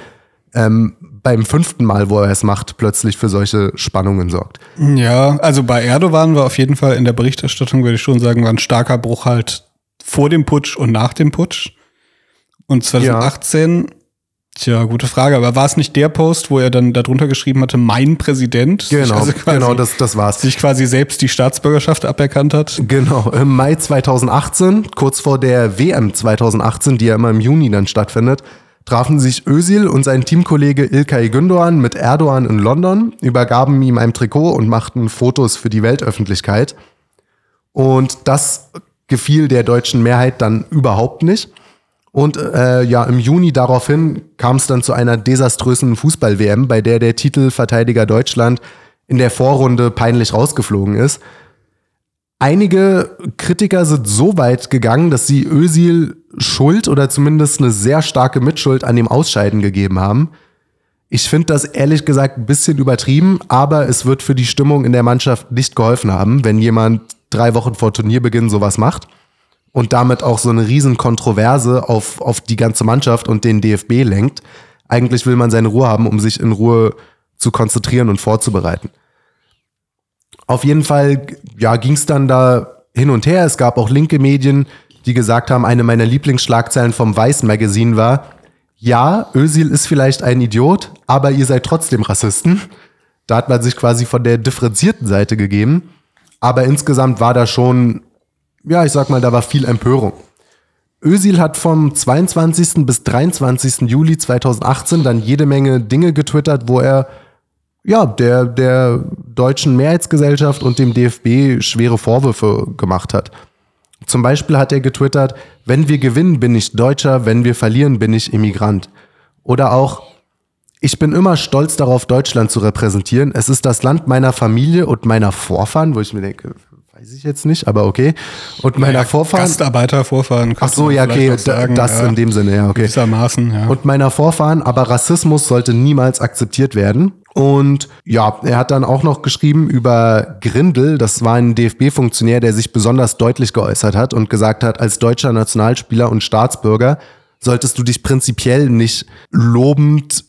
ähm, beim fünften Mal, wo er es macht, plötzlich für solche Spannungen sorgt.
Ja, also bei Erdogan war auf jeden Fall in der Berichterstattung, würde ich schon sagen, war ein starker Bruch halt vor dem Putsch und nach dem Putsch. Und 2018 ja. Tja, gute Frage. Aber war es nicht der Post, wo er dann darunter geschrieben hatte, mein Präsident?
Genau, also genau, das, das war's.
Sich quasi selbst die Staatsbürgerschaft aberkannt hat?
Genau, im Mai 2018, kurz vor der WM 2018, die ja immer im Juni dann stattfindet, trafen sich Özil und sein Teamkollege Ilkay Gündoğan mit Erdogan in London, übergaben ihm ein Trikot und machten Fotos für die Weltöffentlichkeit. Und das gefiel der deutschen Mehrheit dann überhaupt nicht. Und äh, ja, im Juni daraufhin kam es dann zu einer desaströsen Fußball-WM, bei der der Titelverteidiger Deutschland in der Vorrunde peinlich rausgeflogen ist. Einige Kritiker sind so weit gegangen, dass sie Özil Schuld oder zumindest eine sehr starke Mitschuld an dem Ausscheiden gegeben haben. Ich finde das ehrlich gesagt ein bisschen übertrieben, aber es wird für die Stimmung in der Mannschaft nicht geholfen haben, wenn jemand drei Wochen vor Turnierbeginn sowas macht und damit auch so eine riesen Kontroverse auf, auf die ganze Mannschaft und den DFB lenkt. Eigentlich will man seine Ruhe haben, um sich in Ruhe zu konzentrieren und vorzubereiten. Auf jeden Fall ja, ging es dann da hin und her. Es gab auch linke Medien, die gesagt haben, eine meiner Lieblingsschlagzeilen vom Weiß Magazine war, ja, Özil ist vielleicht ein Idiot, aber ihr seid trotzdem Rassisten. Da hat man sich quasi von der differenzierten Seite gegeben. Aber insgesamt war da schon ja, ich sag mal, da war viel Empörung. Özil hat vom 22. bis 23. Juli 2018 dann jede Menge Dinge getwittert, wo er ja, der, der deutschen Mehrheitsgesellschaft und dem DFB schwere Vorwürfe gemacht hat. Zum Beispiel hat er getwittert, wenn wir gewinnen, bin ich Deutscher, wenn wir verlieren, bin ich Immigrant. Oder auch, ich bin immer stolz darauf, Deutschland zu repräsentieren. Es ist das Land meiner Familie und meiner Vorfahren, wo ich mir denke, Weiß ich jetzt nicht, aber okay. Und meiner naja, Vorfahren.
Gastarbeiter, Vorfahren.
Ach so, ja, okay, sagen, das ja, in dem Sinne, ja, okay.
Gewissermaßen, ja.
Und meiner Vorfahren, aber Rassismus sollte niemals akzeptiert werden. Und ja, er hat dann auch noch geschrieben über Grindel, das war ein DFB-Funktionär, der sich besonders deutlich geäußert hat und gesagt hat, als deutscher Nationalspieler und Staatsbürger solltest du dich prinzipiell nicht lobend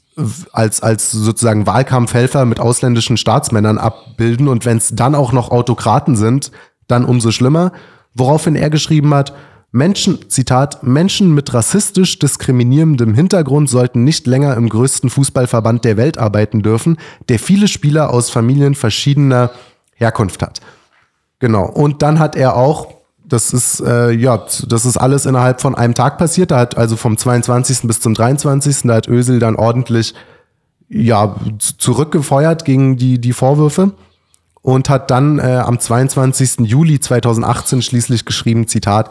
als, als sozusagen Wahlkampfhelfer mit ausländischen Staatsmännern abbilden und wenn es dann auch noch Autokraten sind, dann umso schlimmer. Woraufhin er geschrieben hat, Menschen, Zitat, Menschen mit rassistisch diskriminierendem Hintergrund sollten nicht länger im größten Fußballverband der Welt arbeiten dürfen, der viele Spieler aus Familien verschiedener Herkunft hat. Genau. Und dann hat er auch Das ist, äh, ja, das ist alles innerhalb von einem Tag passiert. Da hat also vom 22. bis zum 23. Da hat Ösel dann ordentlich ja, zurückgefeuert gegen die, die Vorwürfe und hat dann äh, am 22. Juli 2018 schließlich geschrieben, Zitat,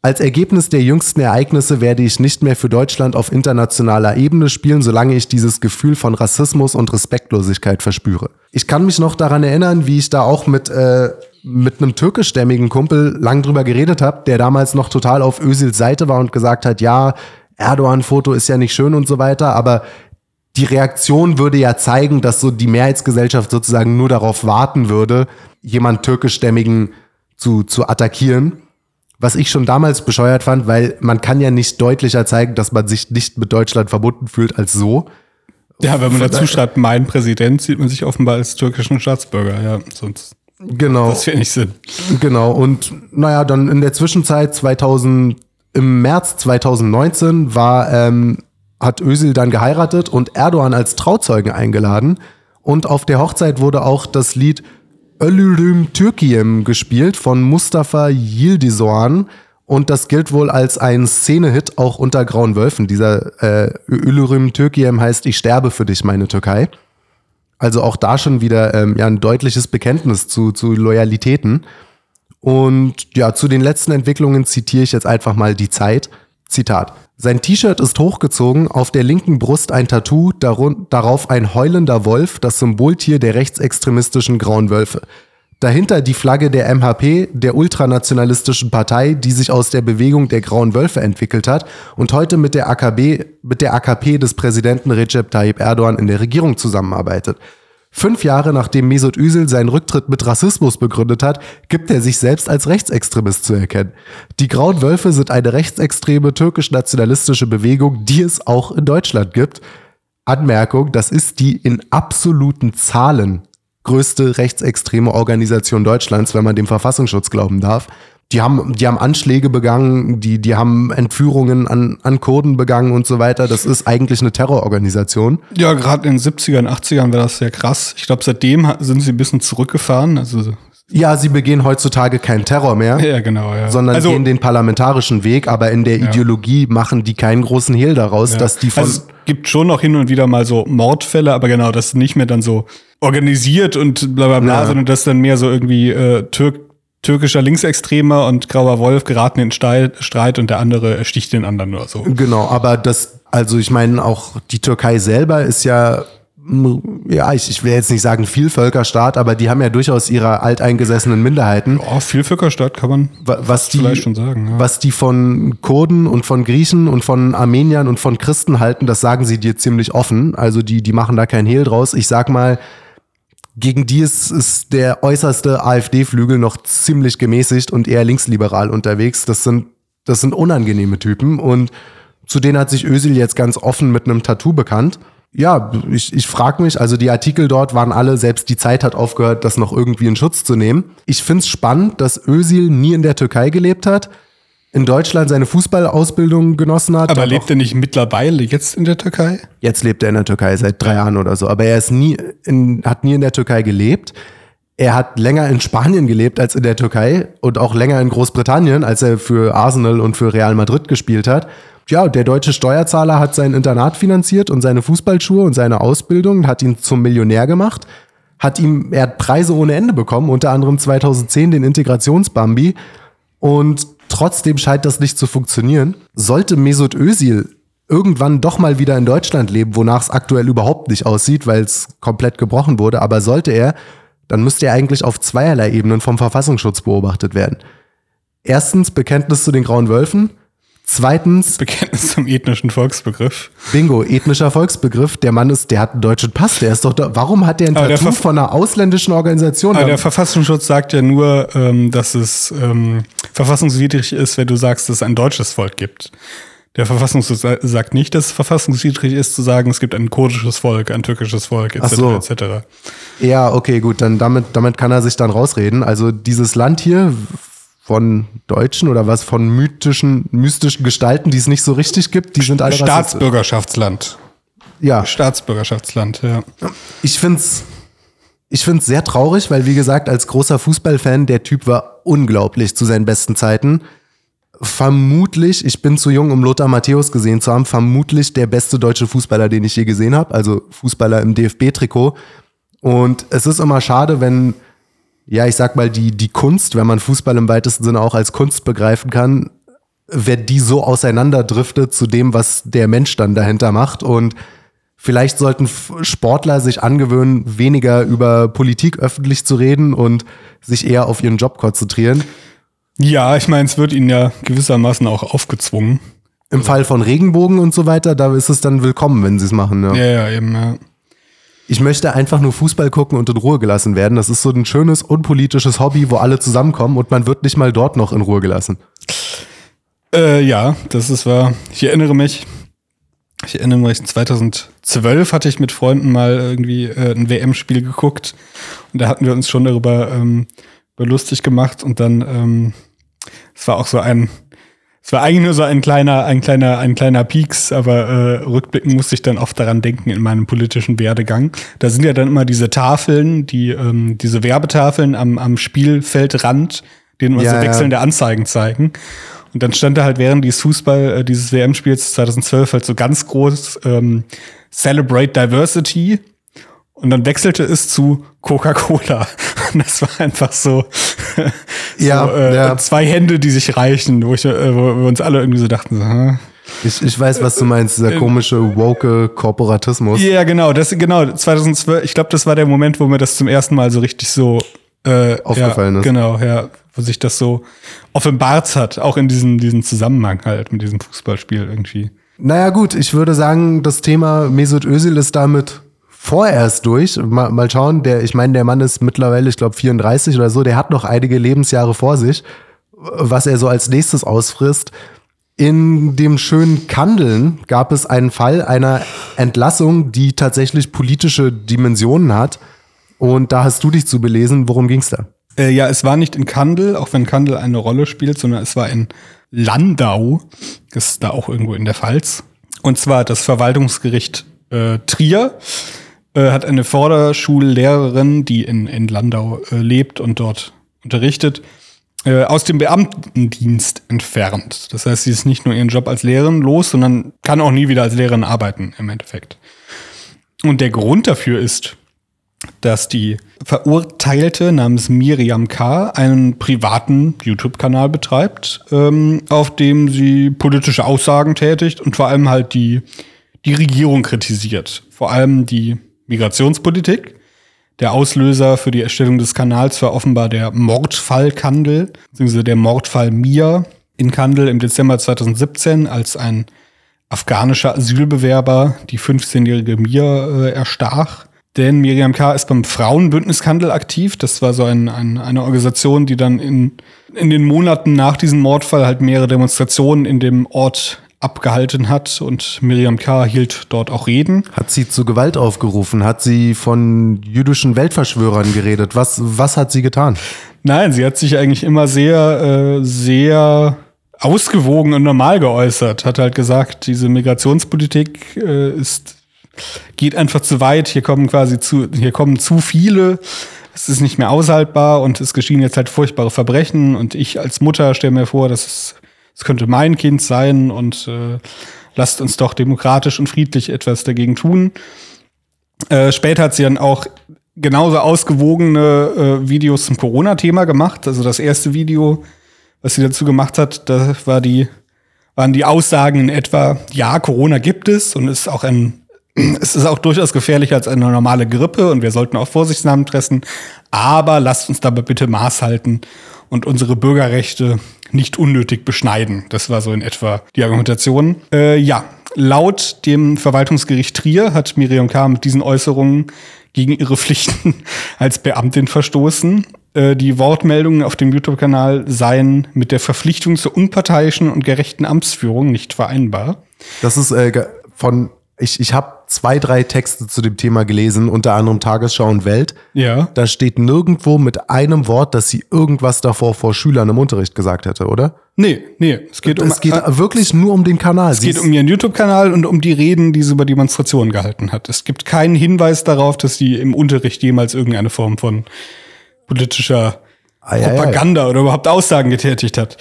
als Ergebnis der jüngsten Ereignisse werde ich nicht mehr für Deutschland auf internationaler Ebene spielen, solange ich dieses Gefühl von Rassismus und Respektlosigkeit verspüre. Ich kann mich noch daran erinnern, wie ich da auch mit, äh, mit einem türkischstämmigen Kumpel lang drüber geredet habe, der damals noch total auf Özils Seite war und gesagt hat, ja, Erdogan-Foto ist ja nicht schön und so weiter, aber die Reaktion würde ja zeigen, dass so die Mehrheitsgesellschaft sozusagen nur darauf warten würde, jemand türkischstämmigen zu, zu attackieren. Was ich schon damals bescheuert fand, weil man kann ja nicht deutlicher zeigen, dass man sich nicht mit Deutschland verbunden fühlt als so.
Ja, wenn man dazu schreibt, mein Präsident, sieht man sich offenbar als türkischen Staatsbürger, ja, sonst.
Genau.
Das nicht Sinn.
Genau. Und naja, dann in der Zwischenzeit 2000, im März 2019 war ähm, hat Özil dann geheiratet und Erdogan als Trauzeugen eingeladen. Und auf der Hochzeit wurde auch das Lied Ölürüm Türkiem gespielt von Mustafa Yildizoan. Und das gilt wohl als ein Szenehit auch unter Grauen Wölfen. Dieser äh, Ölürüm Türkiem heißt Ich sterbe für dich, meine Türkei. Also auch da schon wieder ähm, ja, ein deutliches Bekenntnis zu, zu Loyalitäten. Und ja, zu den letzten Entwicklungen zitiere ich jetzt einfach mal die Zeit. Zitat. Sein T-Shirt ist hochgezogen, auf der linken Brust ein Tattoo, darauf ein heulender Wolf, das Symboltier der rechtsextremistischen Grauen Wölfe. Dahinter die Flagge der MHP, der ultranationalistischen Partei, die sich aus der Bewegung der Grauen Wölfe entwickelt hat und heute mit der AKB, mit der AKP des Präsidenten Recep Tayyip Erdogan in der Regierung zusammenarbeitet. Fünf Jahre nachdem Mesut Özil seinen Rücktritt mit Rassismus begründet hat, gibt er sich selbst als Rechtsextremist zu erkennen. Die Grauen Wölfe sind eine rechtsextreme türkisch-nationalistische Bewegung, die es auch in Deutschland gibt. Anmerkung, das ist die in absoluten Zahlen größte rechtsextreme Organisation Deutschlands, wenn man dem Verfassungsschutz glauben darf die haben, die haben Anschläge begangen, die, die haben Entführungen an, an Kurden begangen und so weiter. Das ist eigentlich eine Terrororganisation.
Ja, gerade in den 70ern, 80ern war das sehr krass. Ich glaube, seitdem sind sie ein bisschen zurückgefahren. Also
ja, sie begehen heutzutage keinen Terror mehr.
Ja, genau, ja.
Sondern also, gehen den parlamentarischen Weg, aber in der ja. Ideologie machen die keinen großen Hehl daraus, dass die von. Also
es gibt schon noch hin und wieder mal so Mordfälle, aber genau, das ist nicht mehr dann so organisiert und bla bla bla, sondern das dann mehr so irgendwie äh, Türk türkischer Linksextremer und grauer Wolf geraten in Streit und der andere sticht den anderen nur so.
Genau, aber das, also ich meine, auch die Türkei selber ist ja, ja, ich, ich will jetzt nicht sagen Vielvölkerstaat, aber die haben ja durchaus ihre alteingesessenen Minderheiten.
Ja, Vielvölkerstaat kann man
was die,
vielleicht schon sagen. Ja.
Was die von Kurden und von Griechen und von Armeniern und von Christen halten, das sagen sie dir ziemlich offen. Also die, die machen da kein Hehl draus. Ich sag mal, gegen die ist, ist der äußerste AfD-Flügel noch ziemlich gemäßigt und eher linksliberal unterwegs. Das sind, das sind unangenehme Typen und zu denen hat sich Özil jetzt ganz offen mit einem Tattoo bekannt. Ja, ich, ich frage mich, also die Artikel dort waren alle, selbst die Zeit hat aufgehört, das noch irgendwie in Schutz zu nehmen. Ich find's spannend, dass Özil nie in der Türkei gelebt hat in Deutschland seine Fußballausbildung genossen hat.
Aber lebt er nicht mittlerweile jetzt in der Türkei?
Jetzt lebt er in der Türkei seit drei Jahren oder so. Aber er ist nie in, hat nie in der Türkei gelebt. Er hat länger in Spanien gelebt als in der Türkei und auch länger in Großbritannien, als er für Arsenal und für Real Madrid gespielt hat. Ja, der deutsche Steuerzahler hat sein Internat finanziert und seine Fußballschuhe und seine Ausbildung, hat ihn zum Millionär gemacht, hat ihm, er hat Preise ohne Ende bekommen, unter anderem 2010 den Integrationsbambi und Trotzdem scheint das nicht zu funktionieren. Sollte Mesut Özil irgendwann doch mal wieder in Deutschland leben, wonach es aktuell überhaupt nicht aussieht, weil es komplett gebrochen wurde, aber sollte er, dann müsste er eigentlich auf zweierlei Ebenen vom Verfassungsschutz beobachtet werden. Erstens Bekenntnis zu den Grauen Wölfen Zweitens.
Bekenntnis zum ethnischen Volksbegriff.
Bingo, ethnischer Volksbegriff. Der Mann ist, der hat einen deutschen Pass, der ist doch da. Warum hat der ein aber Tattoo der von einer ausländischen Organisation?
Aber der Verfassungsschutz sagt ja nur, ähm, dass es ähm, verfassungswidrig ist, wenn du sagst, dass es ein deutsches Volk gibt. Der Verfassungsschutz sagt nicht, dass es verfassungswidrig ist, zu sagen, es gibt ein kurdisches Volk, ein türkisches Volk, etc. So. etc.
Ja, okay, gut, dann damit, damit kann er sich dann rausreden. Also dieses Land hier von Deutschen oder was von mythischen, mystischen Gestalten, die es nicht so richtig gibt, die sind alle
Staatsbürgerschaftsland. Ja. Staatsbürgerschaftsland, ja.
Ich finde es ich finde es sehr traurig, weil wie gesagt, als großer Fußballfan, der Typ war unglaublich zu seinen besten Zeiten. Vermutlich, ich bin zu jung, um Lothar Matthäus gesehen zu haben, vermutlich der beste deutsche Fußballer, den ich je gesehen habe, also Fußballer im DFB-Trikot. Und es ist immer schade, wenn, ja, ich sag mal, die, die Kunst, wenn man Fußball im weitesten Sinne auch als Kunst begreifen kann, wenn die so auseinanderdriftet zu dem, was der Mensch dann dahinter macht. Und vielleicht sollten Sportler sich angewöhnen, weniger über Politik öffentlich zu reden und sich eher auf ihren Job konzentrieren.
Ja, ich meine, es wird ihnen ja gewissermaßen auch aufgezwungen.
Im Fall von Regenbogen und so weiter, da ist es dann willkommen, wenn sie es machen. Ja.
Ja, ja, eben, ja.
Ich möchte einfach nur Fußball gucken und in Ruhe gelassen werden. Das ist so ein schönes, unpolitisches Hobby, wo alle zusammenkommen und man wird nicht mal dort noch in Ruhe gelassen.
Äh, ja, das ist wahr. Ich erinnere mich, ich erinnere mich, 2012 hatte ich mit Freunden mal irgendwie äh, ein WM-Spiel geguckt und da hatten wir uns schon darüber, ähm, lustig gemacht und dann, ähm, es war auch so ein, es war eigentlich nur so ein kleiner, ein kleiner, ein kleiner Peaks, aber äh, rückblickend musste ich dann oft daran denken in meinem politischen Werdegang. Da sind ja dann immer diese Tafeln, die, ähm, diese Werbetafeln am, am Spielfeldrand, denen immer
Ja,
so
ja.
wechselnde Anzeigen zeigen. Und dann stand da halt während dieses Fußball, äh, dieses WM-Spiels 2012 halt so ganz groß ähm, Celebrate Diversity. Und dann wechselte es zu Coca-Cola. Und das war einfach so, so
Ja,
äh,
ja.
zwei Hände, die sich reichen, wo, ich, äh, wo wir uns alle irgendwie so dachten, so, hm.
Ich, ich weiß, was du meinst, dieser komische, woke Korporatismus.
Ja, genau, das genau 2012. Ich glaube, das war der Moment, wo mir das zum ersten Mal so richtig so äh,
Aufgefallen
ja,
ist.
Genau, ja, wo sich das so offenbart hat, auch in diesem diesen Zusammenhang halt mit diesem Fußballspiel irgendwie.
Naja gut, ich würde sagen, das Thema Mesut Özil ist damit vorerst durch. Mal, mal schauen, der, ich meine, der Mann ist mittlerweile, ich glaube, 34 oder so, der hat noch einige Lebensjahre vor sich, was er so als nächstes ausfrisst. In dem schönen Kandeln gab es einen Fall einer Entlassung, die tatsächlich politische Dimensionen hat. Und da hast du dich zu belesen. Worum ging's da?
Äh, ja, es war nicht in Kandel, auch wenn Kandel eine Rolle spielt, sondern es war in Landau. Das ist da auch irgendwo in der Pfalz. Und zwar das Verwaltungsgericht äh, Trier äh, hat eine Vorderschullehrerin, die in, in Landau äh, lebt und dort unterrichtet, äh, aus dem Beamtendienst entfernt. Das heißt, sie ist nicht nur ihren Job als Lehrerin los, sondern kann auch nie wieder als Lehrerin arbeiten im Endeffekt. Und der Grund dafür ist, dass die Verurteilte namens Miriam K. einen privaten YouTube-Kanal betreibt, ähm, auf dem sie politische Aussagen tätigt und vor allem halt die, die Regierung kritisiert. Vor allem die Migrationspolitik. Der Auslöser für die Erstellung des Kanals war offenbar der Mordfall Kandel, beziehungsweise der Mordfall Mia in Kandel im Dezember 2017, als ein afghanischer Asylbewerber die 15-jährige Mia äh, erstach. Denn Miriam K. ist beim Frauenbündnis Kandel aktiv. Das war so ein, ein, eine Organisation, die dann in, in den Monaten nach diesem Mordfall halt mehrere Demonstrationen in dem Ort abgehalten hat. Und Miriam K. hielt dort auch Reden.
Hat sie zu Gewalt aufgerufen? Hat sie von jüdischen Weltverschwörern geredet? Was, was hat sie getan?
Nein, sie hat sich eigentlich immer sehr, äh, sehr ausgewogen und normal geäußert. Hat halt gesagt, diese Migrationspolitik äh, ist geht einfach zu weit. Hier kommen quasi zu, hier kommen zu viele. Es ist nicht mehr aushaltbar und es geschehen jetzt halt furchtbare Verbrechen. Und ich als Mutter stelle mir vor, dass es, es könnte mein Kind sein und äh, lasst uns doch demokratisch und friedlich etwas dagegen tun. Äh, später hat sie dann auch genauso ausgewogene äh, Videos zum Corona-Thema gemacht. Also das erste Video, was sie dazu gemacht hat, da war die, waren die Aussagen in etwa, ja, Corona gibt es und ist auch ein, es ist auch durchaus gefährlicher als eine normale Grippe und wir sollten auch Vorsichtsnahmen treffen, aber lasst uns dabei bitte Maß halten und unsere Bürgerrechte nicht unnötig beschneiden. Das war so in etwa die Argumentation. Äh, ja, laut dem Verwaltungsgericht Trier hat Miriam K. mit diesen Äußerungen gegen ihre Pflichten als Beamtin verstoßen. Äh, die Wortmeldungen auf dem YouTube-Kanal seien mit der Verpflichtung zur unparteiischen und gerechten Amtsführung nicht vereinbar.
Das ist äh, von ich, ich habe zwei, drei Texte zu dem Thema gelesen, unter anderem Tagesschau und Welt.
Ja.
Da steht nirgendwo mit einem Wort, dass sie irgendwas davor vor Schülern im Unterricht gesagt hätte, oder?
Nee, nee. Es geht um,
es geht
äh,
wirklich nur um den Kanal.
es geht um ihren YouTube-Kanal und um die Reden, die sie über Demonstrationen gehalten hat. Es gibt keinen Hinweis darauf, dass sie im Unterricht jemals irgendeine Form von politischer
Ei, ei, ei.
Propaganda oder überhaupt Aussagen getätigt hat.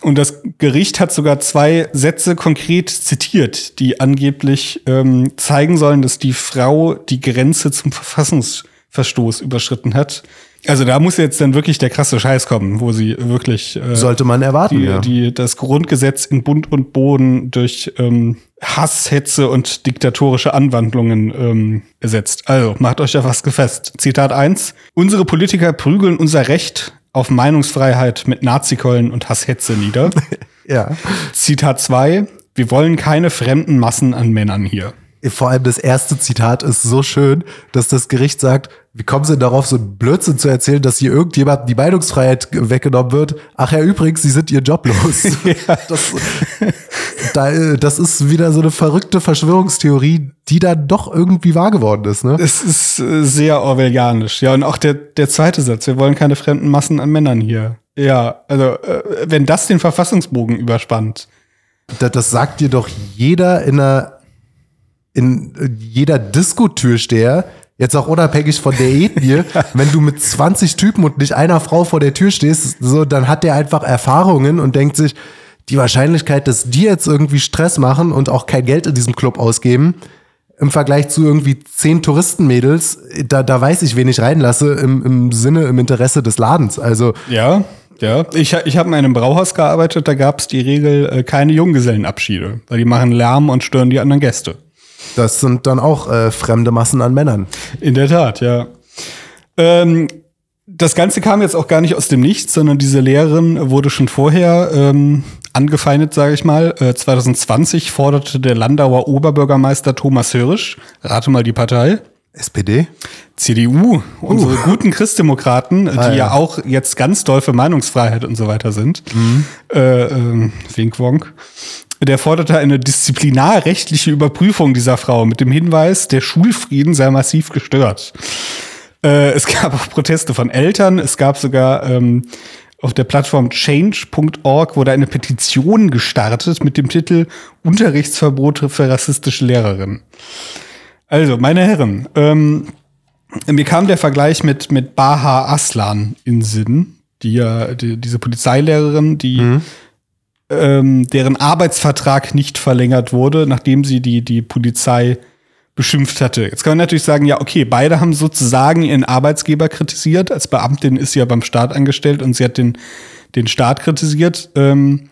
Und das Gericht hat sogar zwei Sätze konkret zitiert, die angeblich ähm, zeigen sollen, dass die Frau die Grenze zum Verfassungsverstoß überschritten hat. Also da muss jetzt dann wirklich der krasse Scheiß kommen, wo sie wirklich äh,
Sollte man erwarten,
die,
ja.
die das Grundgesetz in Bund und Boden durch ähm, Hass, Hetze und diktatorische Anwandlungen ähm, ersetzt. Also macht euch da was gefasst. Zitat 1. Unsere Politiker prügeln unser Recht auf Meinungsfreiheit mit Nazikeulen und Hasshetze nieder.
ja.
Zitat 2. Wir wollen keine fremden Massen an Männern hier.
Vor allem das erste Zitat ist so schön, dass das Gericht sagt, wie kommen Sie denn darauf, so einen Blödsinn zu erzählen, dass hier irgendjemandem die Meinungsfreiheit weggenommen wird? Ach ja, übrigens, Sie sind Ihr Job los. das, da, das ist wieder so eine verrückte Verschwörungstheorie, die dann doch irgendwie wahr geworden ist. Ne?
Es ist äh, sehr orwellianisch. Ja, und auch der, der zweite Satz. Wir wollen keine fremden Massen an Männern hier. Ja, also, äh, wenn das den Verfassungsbogen überspannt.
Das, das sagt dir doch jeder in einer in äh, jeder Diskotürsteher, jetzt auch unabhängig von der Ethnie, wenn du mit 20 Typen und nicht einer Frau vor der Tür stehst, so, dann hat der einfach Erfahrungen und denkt sich, die Wahrscheinlichkeit, dass die jetzt irgendwie Stress machen und auch kein Geld in diesem Club ausgeben, im Vergleich zu irgendwie zehn Touristenmädels, da, da weiß ich, wen ich reinlasse, im, im Sinne, im Interesse des Ladens. Also,
Ja, ja. Ich, ich habe in einem Brauhaus gearbeitet, da gab es die Regel äh, keine Junggesellenabschiede, weil die machen Lärm und stören die anderen Gäste.
Das sind dann auch äh, fremde Massen an Männern.
In der Tat, ja. Ähm, das Ganze kam jetzt auch gar nicht aus dem Nichts, sondern diese Lehrerin wurde schon vorher ähm, angefeindet, sage ich mal. Äh, 2020 forderte der Landauer Oberbürgermeister Thomas Hörisch, rate mal die Partei,
SPD?
CDU, unsere guten Christdemokraten, die
Ah,
ja.
ja.
auch jetzt ganz doll für Meinungsfreiheit und so weiter sind. Äh, ähm, Wink Wonk. Der forderte eine disziplinarrechtliche Überprüfung dieser Frau mit dem Hinweis, der Schulfrieden sei massiv gestört. Äh, es gab auch Proteste von Eltern. Es gab sogar ähm, auf der Plattform change.org wurde eine Petition gestartet mit dem Titel Unterrichtsverbote für rassistische Lehrerinnen. Also, meine Herren, ähm, mir kam der Vergleich mit, mit Baha Aslan in Sinn, die ja, die, diese Polizeilehrerin, die ähm, deren Arbeitsvertrag nicht verlängert wurde, nachdem sie die, die Polizei beschimpft hatte. Jetzt kann man natürlich sagen, ja, okay, beide haben sozusagen ihren Arbeitsgeber kritisiert. Als Beamtin ist sie ja beim Staat angestellt und sie hat den, den Staat kritisiert. Ähm,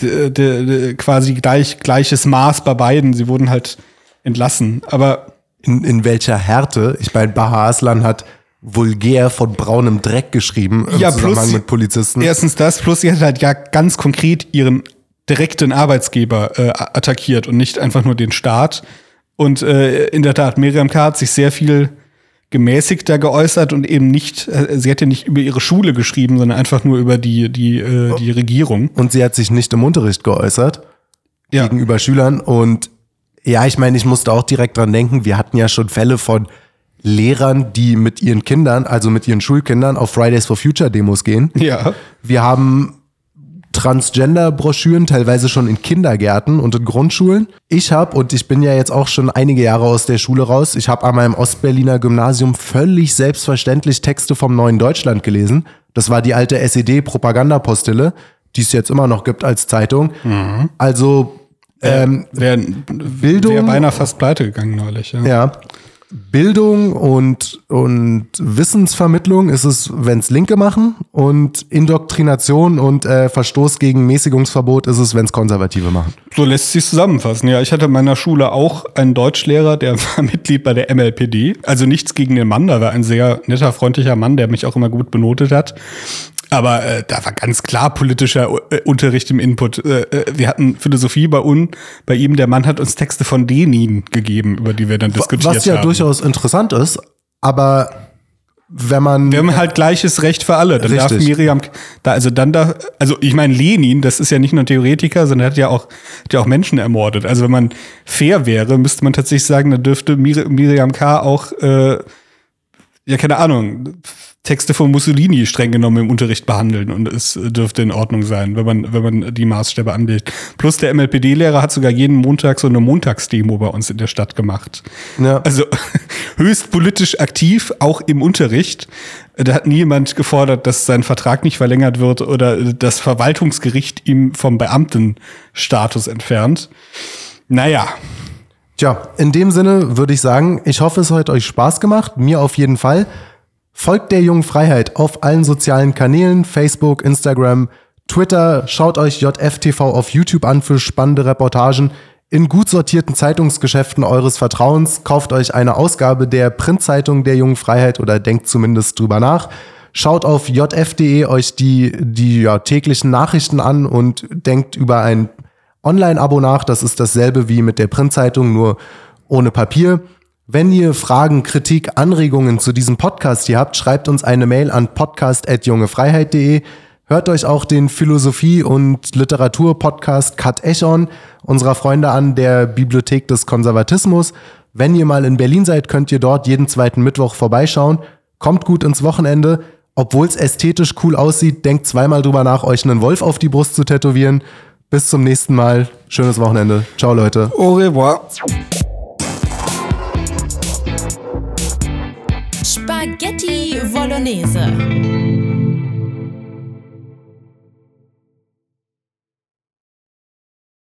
d- d- d- quasi gleich, gleiches Maß bei beiden. Sie wurden halt entlassen. Aber
In, in welcher Härte? Ich meine, Baha Aslan hat vulgär von braunem Dreck geschrieben im
Ja, plus
Zusammenhang
sie-
mit Polizisten.
Erstens das, plus sie hat halt ja ganz konkret ihren direkten Arbeitsgeber äh, attackiert und nicht einfach nur den Staat. Und äh, in der Tat, Miriam K. hat sich sehr viel gemäßigter geäußert und eben nicht, äh, sie hat ja nicht über ihre Schule geschrieben, sondern einfach nur über die, die, äh, die Regierung.
Und sie hat sich nicht im Unterricht geäußert
Ja.
gegenüber Schülern. Und ja, ich meine, ich musste auch direkt dran denken, wir hatten ja schon Fälle von Lehrern, die mit ihren Kindern, also mit ihren Schulkindern, auf Fridays for Future Demos gehen.
Ja.
Wir haben Transgender-Broschüren teilweise schon in Kindergärten und in Grundschulen. Ich habe, und ich bin ja jetzt auch schon einige Jahre aus der Schule raus, ich habe an meinem Ostberliner Gymnasium völlig selbstverständlich Texte vom neuen Deutschland gelesen. Das war die alte SED-Propagandapostille, die es jetzt immer noch gibt als Zeitung. Also ähm,
Wäre
Bildung-
wär beinahe fast pleite gegangen neulich. Ja.
ja. Bildung und, und Wissensvermittlung ist es, wenn es Linke machen. Und Indoktrination und äh, Verstoß gegen Mäßigungsverbot ist es, wenn es Konservative machen.
So lässt sich zusammenfassen. Ja, ich hatte in meiner Schule auch einen Deutschlehrer, der war Mitglied bei der MLPD. Also nichts gegen den Mann, da war ein sehr netter, freundlicher Mann, der mich auch immer gut benotet hat. Aber äh, da war ganz klar politischer äh, Unterricht im Input. Äh, äh, wir hatten Philosophie bei, un, bei ihm. Der Mann hat uns Texte von Lenin gegeben, über die wir dann diskutiert
Was ja
haben.
durchaus interessant ist, aber wenn man.
Wir haben halt gleiches Recht für alle. Dann darf
Richtig.
Miriam, da, also dann darf, also ich meine, Lenin, das ist ja nicht nur ein Theoretiker, sondern er hat ja auch, hat ja auch Menschen ermordet. Also wenn man fair wäre, müsste man tatsächlich sagen, dann dürfte Mir Miriam K. auch, äh, ja, keine Ahnung, Texte von Mussolini streng genommen im Unterricht behandeln und es dürfte in Ordnung sein, wenn man, wenn man die Maßstäbe anlegt. Plus der MLPD-Lehrer hat sogar jeden Montag so eine Montagsdemo bei uns in der Stadt gemacht.
Ja.
Also höchst politisch aktiv, auch im Unterricht. Da hat nie jemand gefordert, dass sein Vertrag nicht verlängert wird oder das Verwaltungsgericht ihm vom Beamtenstatus entfernt. Naja,
Tja, in dem Sinne würde ich sagen, ich hoffe, es hat euch Spaß gemacht. Mir auf jeden Fall. Folgt der jungen Freiheit auf allen sozialen Kanälen, Facebook, Instagram, Twitter. Schaut euch JFTV auf YouTube an für spannende Reportagen. In gut sortierten Zeitungsgeschäften eures Vertrauens kauft euch eine Ausgabe der Printzeitung der jungen Freiheit oder denkt zumindest drüber nach. Schaut auf jf.de euch die, die ja, täglichen Nachrichten an und denkt über ein Online-Abo nach. Das ist dasselbe wie mit der Printzeitung, nur ohne Papier. Wenn ihr Fragen, Kritik, Anregungen zu diesem Podcast hier habt, schreibt uns eine Mail an podcast.jungefreiheit.de. Hört euch auch den Philosophie- und Literatur-Podcast Cut Echon unserer Freunde an der Bibliothek des Konservatismus. Wenn ihr mal in Berlin seid, könnt ihr dort jeden zweiten Mittwoch vorbeischauen. Kommt gut ins Wochenende. Obwohl es ästhetisch cool aussieht, denkt zweimal drüber nach, euch einen Wolf auf die Brust zu tätowieren. Bis zum nächsten Mal. Schönes Wochenende. Ciao, Leute.
au revoir.
Spaghetti Bolognese.